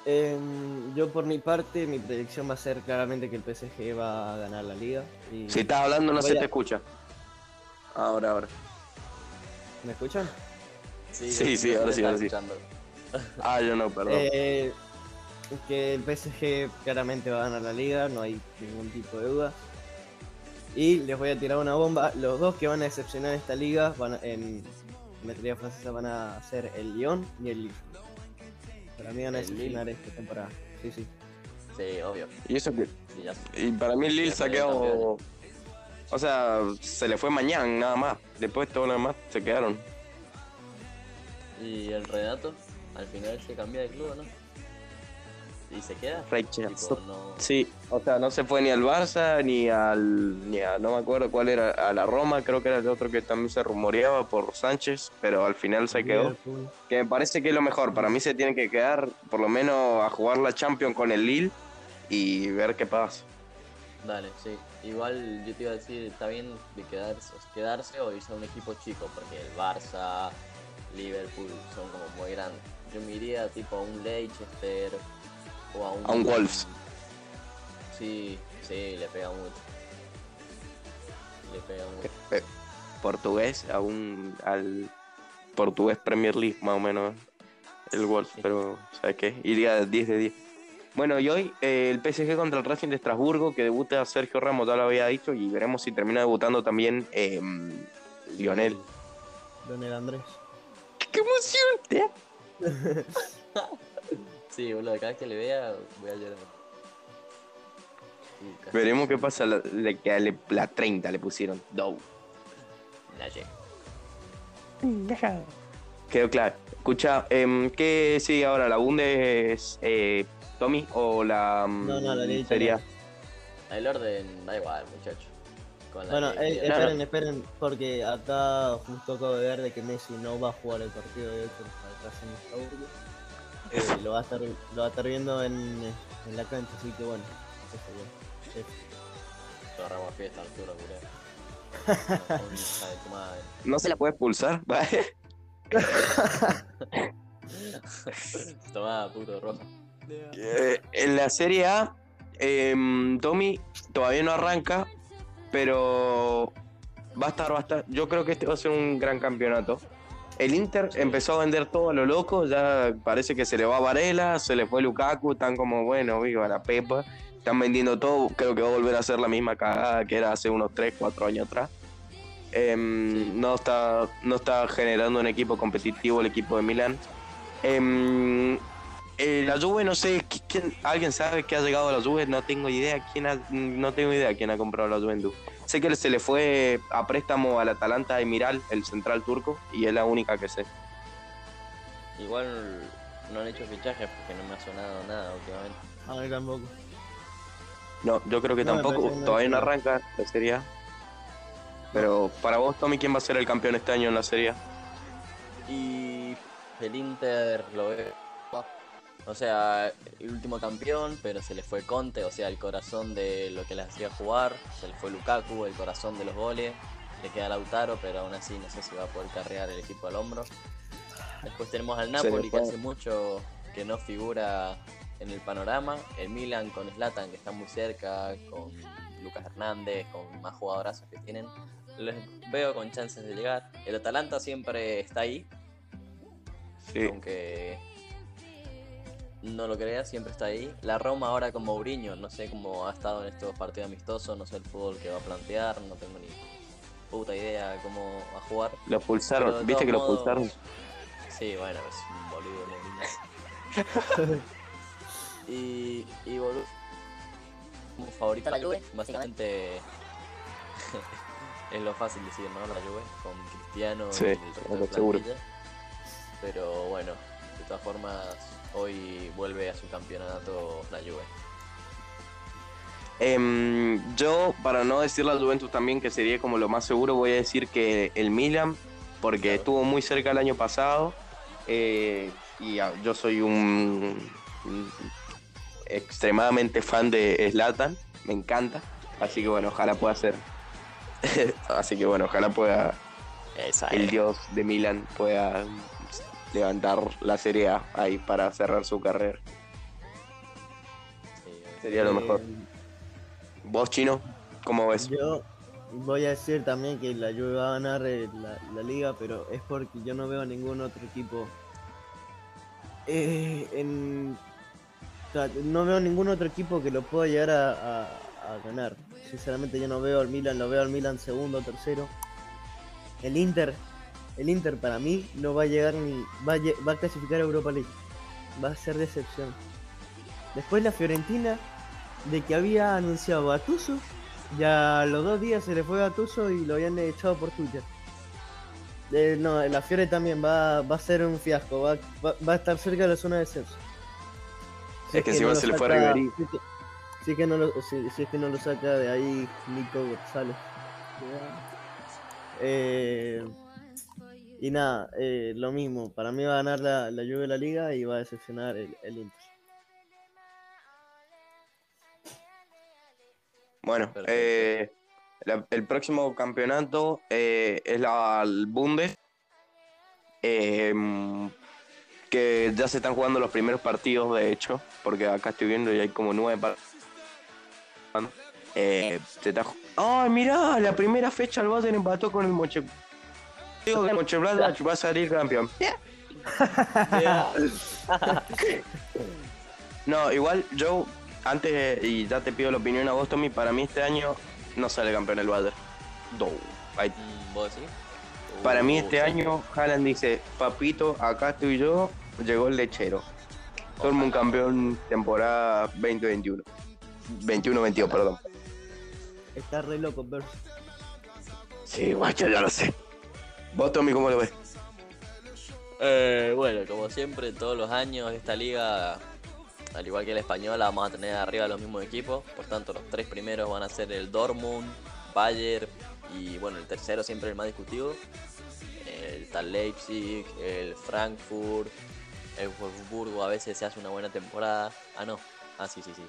Em, yo por mi parte, mi predicción va a ser claramente que el PSG va a ganar la liga. Y... Si estás hablando no se a- te escucha. Ahora, ahora. ¿Me escuchan? Sí, sí, se ahora sí, ahora sí. escuchando. [LAUGHS] Ah, yo no, perdón. Eh, que el PSG claramente va a ganar la liga, no hay ningún tipo de duda. Y les voy a tirar una bomba. Los dos que van a decepcionar esta liga van a- en metría francesa van a ser el Lyon y el Lille. Para mí van a El decepcionar esta temporada. Sí, sí. Sí, obvio. y eso que. Sí, ya- Y para mí Lille Ya se ha quedado. O sea, se le fue mañana nada más. Después todo lo demás se quedaron. Y el Renato, al final se cambia de club, ¿no? Y se queda. Rachel, Tipo, no... Sí, o sea, no se fue ni al Barça, ni al. ni a. no me acuerdo cuál era, a la Roma, creo que era el otro que también se rumoreaba por Sánchez, pero al final se quedó. Que me parece que es lo mejor. Para mí se tiene que quedar, por lo menos, a jugar la Champions con el Lille y ver qué pasa. Dale, sí. Igual yo te iba a decir, está bien de quedarse, quedarse o irse a un equipo chico, porque el Barça, Liverpool son como muy grandes. Yo me iría tipo a un Leicester o a un... A un Wolves. Sí, sí, le pega mucho. Le pega mucho. Eh, Portugués, a un, al portugués Premier League, más o menos. El Wolves, pero ¿sabes qué? Iría 10 de 10. Bueno, y hoy eh, el PSG contra el Racing de Estrasburgo, que debuta Sergio Ramos, ya lo había dicho, y veremos si termina debutando también eh, Lionel. Donel Andrés. ¡Qué emoción! [LAUGHS] Sí, boludo, cada vez que le vea voy a llorar. Veremos qué pasa. La, le- la 30 le pusieron. Dow. La llegué. Quedó claro. Escucha, em, ¿qué sigue ahora? ¿La Bundes, eh, Tommy? ¿O la mm, No, no, la sería? El orden da igual, muchacho. Con la Bueno, que eh, esperen, esperen, porque acá justo acabo de ver de que Messi no va a jugar el partido de hoy contra el. Eh, lo, va a estar, lo va a estar viendo en, en la cancha, así que bueno. eso ya. Sí. Cerramos fiesta, Arturo. [LAUGHS] ¿No se la puede expulsar? [LAUGHS] [LAUGHS] Tomá, puto roja. Eh, en la Serie A, em, Tommy todavía no arranca, pero va a estar, va a estar. Yo creo que este va a ser un gran campeonato. El Inter empezó a vender todo a lo loco, ya parece que se le va a Varela, se le fue Lukaku, están como, bueno, viva la Pepa, están vendiendo todo, creo que va a volver a ser la misma cagada que era hace unos 3, 4 años atrás. Em, no, está, no está generando un equipo competitivo el equipo de Milán. Em, eh, la Juve, no sé, ¿qui- ¿quién, ¿alguien sabe que ha llegado a la Juve? No tengo idea quién ha, no tengo idea quién ha comprado la Juventus. Sé que se le fue a préstamo al Atalanta Emiral, el central turco, y es la única que sé. Igual no han hecho fichajes porque no me ha sonado nada últimamente. A mí tampoco. No, yo creo que No tampoco, todavía no arranca la Serie A. Pero para vos, Tommy, ¿quién va a ser el campeón este año en la Serie A? Y el Inter lo ve. O sea, el último campeón, pero se le fue Conte, o sea, el corazón de lo que les hacía jugar. Se le fue Lukaku, el corazón de los goles. Le queda Lautaro, pero aún así no sé si va a poder carrear el equipo al hombro. Después tenemos al Napoli, que hace mucho que no figura en el panorama. El Milan con Zlatan, que está muy cerca, con Lucas Hernández, con más jugadorazos que tienen. Les veo con chances de llegar. El Atalanta siempre está ahí, Sí. aunque no lo creas, siempre está ahí. La Roma ahora con Mourinho, no sé cómo ha estado en estos partidos amistosos, no sé el fútbol que va a plantear, no tengo ni puta idea cómo va a jugar. Lo expulsaron, de ¿viste que lo expulsaron? Sí, bueno, es un boludo Mourinho. [LAUGHS] y, y boludo. Como favorito La Juve, básicamente [LAUGHS] es lo fácil decir, ¿no? La Juve con Cristiano Sí, y el resto de. Pero bueno, de todas formas, hoy vuelve a su campeonato la Juve. Em, yo, para no decir la Juventus también, que sería como lo más seguro, voy a decir que el Milan, porque Claro. estuvo muy cerca el año pasado. eh, y a- yo soy un, un extremadamente fan de Slatan, me encanta. Así que bueno, ojalá pueda ser. [LAUGHS] así que bueno, ojalá pueda Esa el dios de Milan pueda levantar la Serie A ahí para cerrar su carrera. Sí, Sería lo Eh, mejor. ¿Vos, Chino? ¿Cómo ves? Yo voy a decir también que la Juve va a ganar eh, la, la liga, pero es porque yo no veo a ningún otro equipo eh, en o sea, no veo ningún otro equipo que lo pueda llegar a, a- a ganar. Sinceramente yo no veo al Milan, lo veo al Milan segundo, tercero. El Inter, el Inter para mí no va a llegar ni va a, lle- va a clasificar a Europa League. Va a ser decepción. Después la Fiorentina de que había anunciado a Gattuso, ya a los dos días se le fue a Gattuso y lo habían echado por Twitter. Eh, no, la Fiore también va, va a ser un fiasco, va, va- va a estar cerca de la zona de descenso. Si Es que no encima lo se le fue a saca- Ribery. Si es que, si es que no lo, si- si es que no lo saca de ahí Nico González. Eh, y nada, eh, lo mismo, para mí va a ganar la, la Juve de la liga y va a decepcionar el, el Inter. Bueno, eh, la- el próximo campeonato eh, es la el Bundes, eh, que ya se están jugando los primeros partidos, de hecho, porque acá estoy viendo y hay como nueve partidos. Eh, se está ju- ¡Ay, mirá! La primera fecha el Bayern empató con el Moche. Digo que Moche va a salir campeón. No, igual yo, antes, y ya te pido la opinión a vos, Tommy, para mí este año no sale campeón el Bayern. No. Mm, ¿Vos decís? Para mí Uh, este sí. año Haaland dice, papito, acá estoy yo, llegó el lechero. Somos un campeón temporada 2021. 21-22, perdón. Está re loco, Verso. Sí, guacho, ya lo sé. ¿Vos, Tommy, cómo lo ves? Eh, bueno, como siempre, todos los años esta liga, al igual que la española, vamos a tener arriba los mismos equipos. Por tanto, los tres primeros van a ser el Dortmund, Bayern y bueno, el tercero siempre el más discutido. El tal Leipzig, el Frankfurt, el Wolfsburgo a veces se hace una buena temporada. Ah, no. Ah, sí, sí, sí.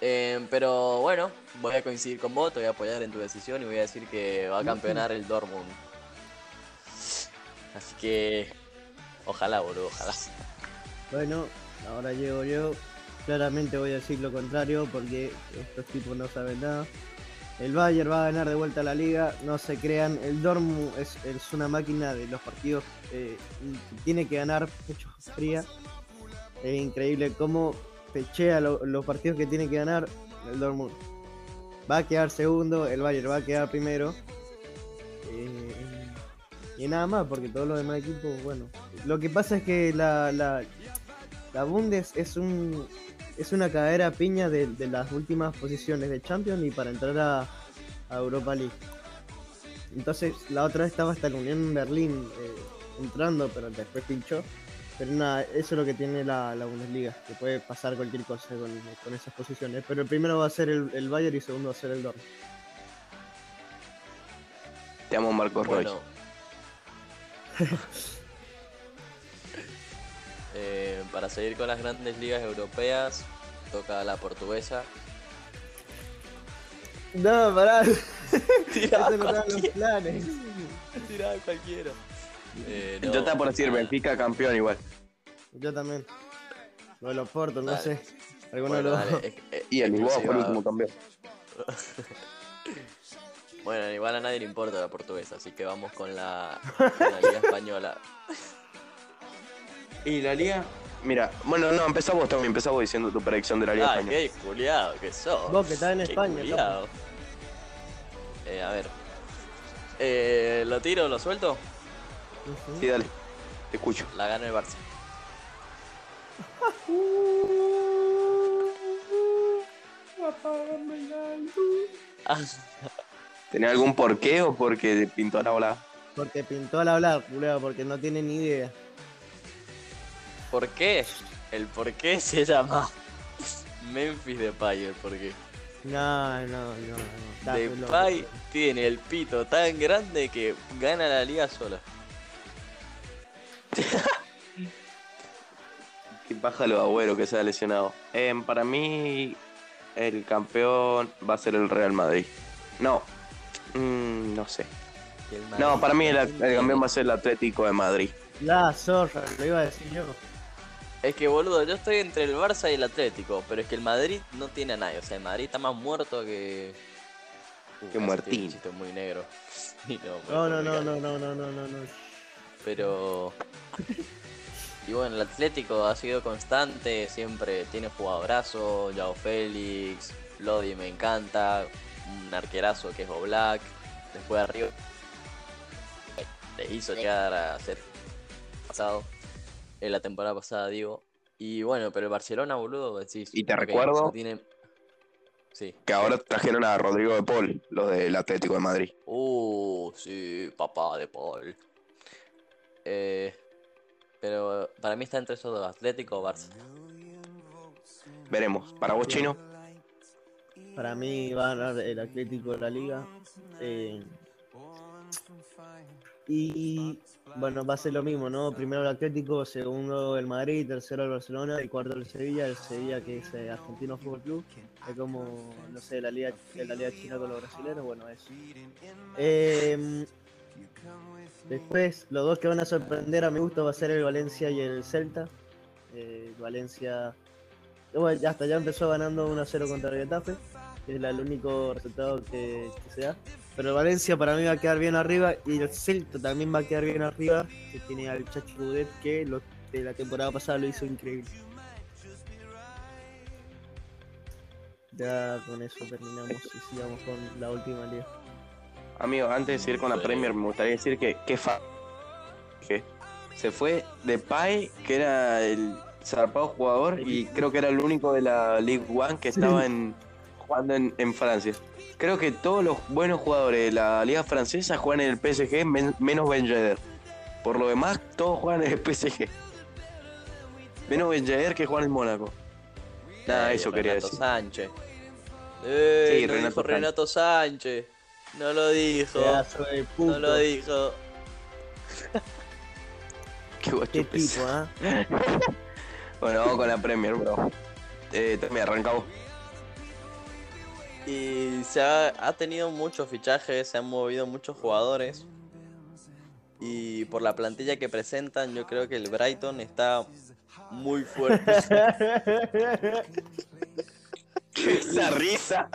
Eh, pero bueno, voy a coincidir con vos, te voy a apoyar en tu decisión y voy a decir que va a campeonar el Dortmund. Así que ojalá, boludo, ojalá. Bueno, ahora llego yo. Claramente voy a decir lo contrario porque estos tipos no saben nada. El Bayern va a ganar de vuelta la liga, no se crean. El Dortmund es, es una máquina de los partidos. eh, tiene que ganar mucho fría. Es increíble cómo pechea lo- los partidos que tiene que ganar el Dortmund. Va a quedar segundo, el Bayern va a quedar primero. Eh, y nada más, porque todos los demás equipos, bueno. Lo que pasa es que la, la, la Bundes es un es una cadera piña de, de las últimas posiciones de Champions y para entrar a, a Europa League. Entonces la otra vez estaba hasta la Unión Berlín eh, entrando, pero después pinchó. Pero nada, eso es lo que tiene la, la Bundesliga, que puede pasar cualquier cosa con, con esas posiciones. Pero el primero va a ser el, el Bayern y el segundo va a ser el Dortmund. Te amo, Marcos Royce. Bueno. [LAUGHS] Eh, para seguir con las grandes ligas europeas, toca la portuguesa. No, pará. [LAUGHS] Tirá Eso no los cualquiera. planes. Tirá cualquiera. Eh, no, Yo estaba por decir. Benfica campeón igual. Yo también. Lo de los portos, no sé. Alguno Bueno, de los dale, es- es- Y el Lisboa por último campeón. [LAUGHS] Bueno, igual a nadie le importa la portuguesa, así que vamos con la, con la liga española. Y la liga. Mira, bueno, no, empezá vos también, empezá vos diciendo tu predicción de la liga Ah, española. qué culiado que sos. Vos que estás en Qué España, culiao. Eh, a ver. Eh, ¿Lo tiro o lo suelto? Sí, dale. Te escucho. La gana el Barça. [LAUGHS] [LAUGHS] [LAUGHS] ¿Tenés algún porqué o porque pintó la bola? Porque pintó al hablar, culeo, porque no tiene ni idea. ¿Por qué? El por qué se llama Memphis Depay, el por qué. No, no, no. no. Depay tiene el pito tan grande que gana la liga sola. [LAUGHS] Qué paja los abuelos que se ha lesionado. Em, para mí, el campeón va a ser el Real Madrid. No, mm, no sé. No, para mí el, el campeón va a ser el Atlético de Madrid. La zorra, lo iba a decir yo. Es que boludo, yo estoy entre el Barça y el Atlético, pero es que el Madrid no tiene a nadie. O sea, el Madrid está más muerto que. Uh, Que un chiste muy negro. [LAUGHS] No, No, no, no, no, no, no, no, no. Pero. Y bueno, el Atlético ha sido constante, siempre tiene jugadorazo, Yao Félix, Lodi me encanta, un arquerazo que es Oblak, después arriba le hizo llegar a ser pasado, en la temporada pasada digo. Y bueno, pero el Barcelona, boludo, decís. Y te recuerdo- tiene- Sí. Que ahora trajeron a Rodrigo de Paul, los del Atlético de Madrid. Uh, sí, papá de Paul. Eh, pero para mí está entre esos dos, Atlético o Barça. Veremos. Para vos, Chino. Para mí va a ganar el Atlético de la Liga. eh, y bueno, va a ser lo mismo, ¿no? Primero el Atlético, segundo el Madrid, tercero el Barcelona y cuarto el Sevilla. El Sevilla que es eh, Argentino Fútbol Club. Es como, no sé, la liga, la liga china con los brasileños. Bueno, eso. Eh, después, los dos que van a sorprender a mi gusto va a ser el Valencia y el Celta. Eh, Valencia, bueno, hasta ya empezó ganando 1-0 contra el Getafe que es el único resultado que, que se da. Pero el Valencia para mí va a quedar bien arriba y el Celta también va a quedar bien arriba, que tiene al Chacho Coudet que lo, de la temporada pasada lo hizo increíble. Ya con eso terminamos y sigamos con la última liga. Amigo, antes de seguir con la. Premier, me gustaría decir que fa... que se fue de Pai, que era el zarpado jugador, y creo que era el único de la League One que estaba en, jugando en, en Francia. Creo que todos los buenos jugadores de la liga francesa juegan en el PSG, men- menos Ben Yedder. Por lo demás, todos juegan en el PSG. Menos Ben Yedder que juega en el Mónaco. Nada, Eh, eso quería Renato decir. Sánchez. Eh, Sí, no Renato dijo Sánchez. Renato Sánchez. No lo dijo. Pedazo de puto. No lo dijo. [LAUGHS] Qué guacho tipo, ¿ah? [LAUGHS] Bueno, vamos con la Premier, bro. Eh, también arrancamos. Y se ha, ha tenido muchos fichajes, se han movido muchos jugadores. Y por la plantilla que presentan, yo creo que el Brighton está muy fuerte. [LAUGHS] Esa risa.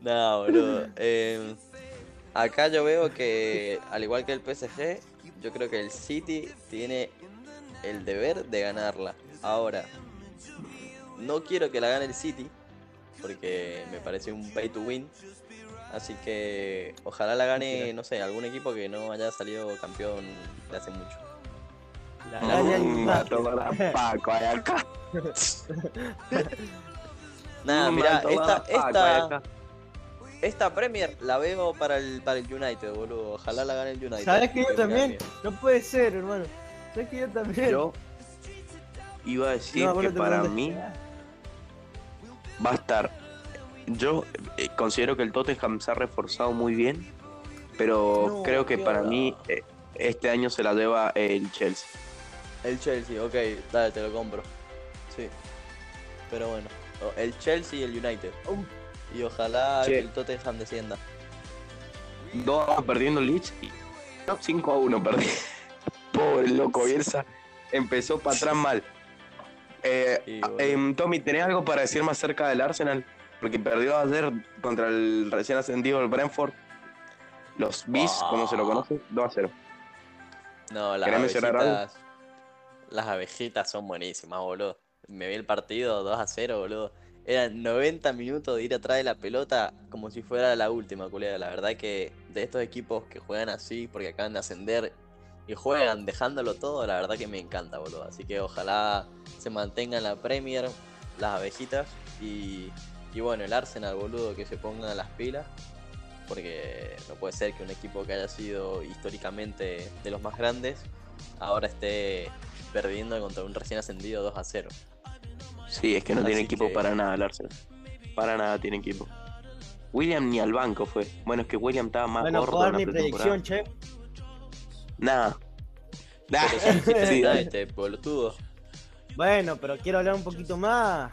No, boludo. Eh, acá yo veo que, al igual que el PSG, yo creo que el City tiene el deber de ganarla. Ahora, no quiero que la gane el City, porque me parece un pay to win. Así que ojalá la gane, no sé, algún equipo que no haya salido campeón de hace mucho. La gana el Mm, Mbappé. a tomar a Paco [LAUGHS] acá. Nada, mirá, alto, esta, esta, esta Premier la veo para el, para el United, boludo. Ojalá la gane el United. ¿Sabes que yo también? No puede ser, hermano. ¿Sabes que yo también? Yo iba a decir No, que para mí va a estar. Yo eh, considero que el Tottenham se ha reforzado muy bien, pero No, creo que para mí eh, este año se la lleva el Chelsea. El Chelsea, ok, dale, te lo compro. Sí. Pero bueno, el Chelsea y el United. Y ojalá Che. que el Tottenham descienda. 2 a perdiendo el Leeds y no, 5 a 1 perdí. [LAUGHS] Pobre loco Bielsa. Empezó para atrás mal. Eh, Sí, ah, em, Tommy, ¿tenés algo para decir más cerca del Arsenal? Porque perdió ayer contra el recién ascendido el Brentford. Los Bees, como se lo conoce, 2 a 0. No, las abejitas. Las abejitas son buenísimas, boludo. Me vi el partido 2 a 0, boludo. Eran 90 minutos de ir atrás de la pelota como si fuera la última, culera. La verdad que de estos equipos que juegan así porque acaban de ascender y juegan dejándolo todo, la verdad que me encanta, boludo. Así que ojalá se mantenga en la Premier las abejitas y, y bueno, el Arsenal, boludo, que se pongan las pilas. Porque no puede ser que un equipo que haya sido históricamente de los más grandes ahora esté perdiendo contra un recién ascendido 2 a 0. Sí, es que no tiene equipo que- para nada el Arsenal. Para nada tiene equipo. William ni al banco fue. Bueno, es que William estaba más Bueno, gordo la mi predicción, che. Nada. Nah. Sí. nada, este boludo. Bueno, pero quiero hablar un poquito más.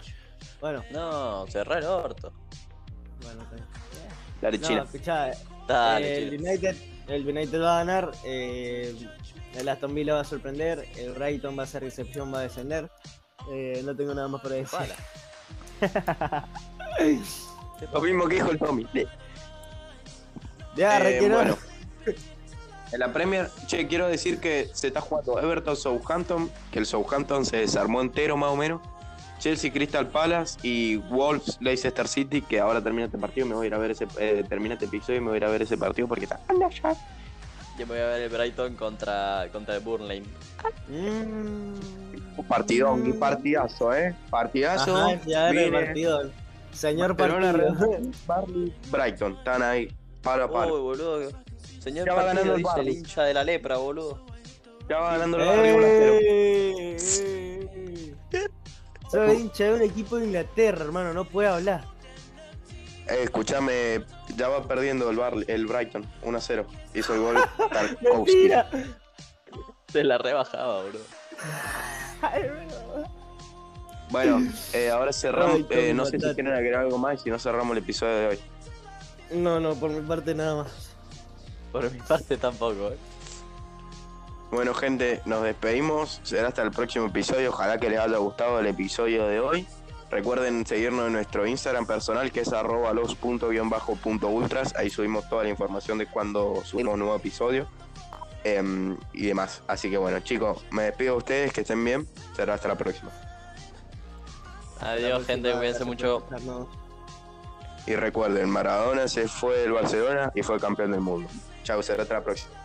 Bueno, No, cerrar el orto. bueno, está bien. La de No, China. escuchá, Dale, el Chile. United, el United va a ganar, eh, el Aston Villa va a sorprender, el Brighton va a hacer recepción, va a descender. Eh, no tengo nada más para decir. Pala. [LAUGHS] ¿Qué Lo mismo que dijo el Tommy. Ya, Eh, bueno. [LAUGHS] En la Premier, che, quiero decir que se está jugando Everton Southampton, que el Southampton se desarmó entero más o menos. Chelsea Crystal Palace y Wolves Leicester City, que ahora termina este partido, me voy a ir a ver ese eh, termina este episodio y me voy a ir a ver ese partido porque está anda ya. Yo voy a ver el Brighton contra, contra el Burnley. Mm. Un partidón, un partidazo, eh. Partidazo. Ajá, ya era el partido. Señor Barcelona, partido. Barley, Brighton, están ahí, palo a palo. Uy, boludo. Señor Ya va partido, ganando el dice el hincha de la lepra, boludo. Ya va ganando el Barley 1 a 0. ¡Eh! ¡Eh! [LAUGHS] Soy hincha de un equipo de Inglaterra, hermano, no puede hablar. Eh, escúchame, ya va perdiendo el, Barley, el Brighton 1 a 0. Hizo el gol. [LAUGHS] Se la rebajaba, hermano. Bueno, eh, ahora cerramos. Eh, no sé si quieren agregar algo más y si no cerramos el episodio de hoy. No, no, por mi parte nada más. Por mi parte tampoco, eh. Bueno, gente, nos despedimos. Será hasta el próximo episodio. Ojalá que les haya gustado el episodio de hoy. Recuerden seguirnos en nuestro Instagram personal que es arroba los punto guion bajo punto ultras. Ahí subimos toda la información de cuando subimos un nuevo episodio em, y demás. Así que bueno, chicos, me despido de ustedes. Que estén bien. Será hasta la próxima. Adiós, gente, cuídense mucho. Y recuerden, Maradona se fue del Barcelona y fue campeón del mundo. Chau, será la próxima.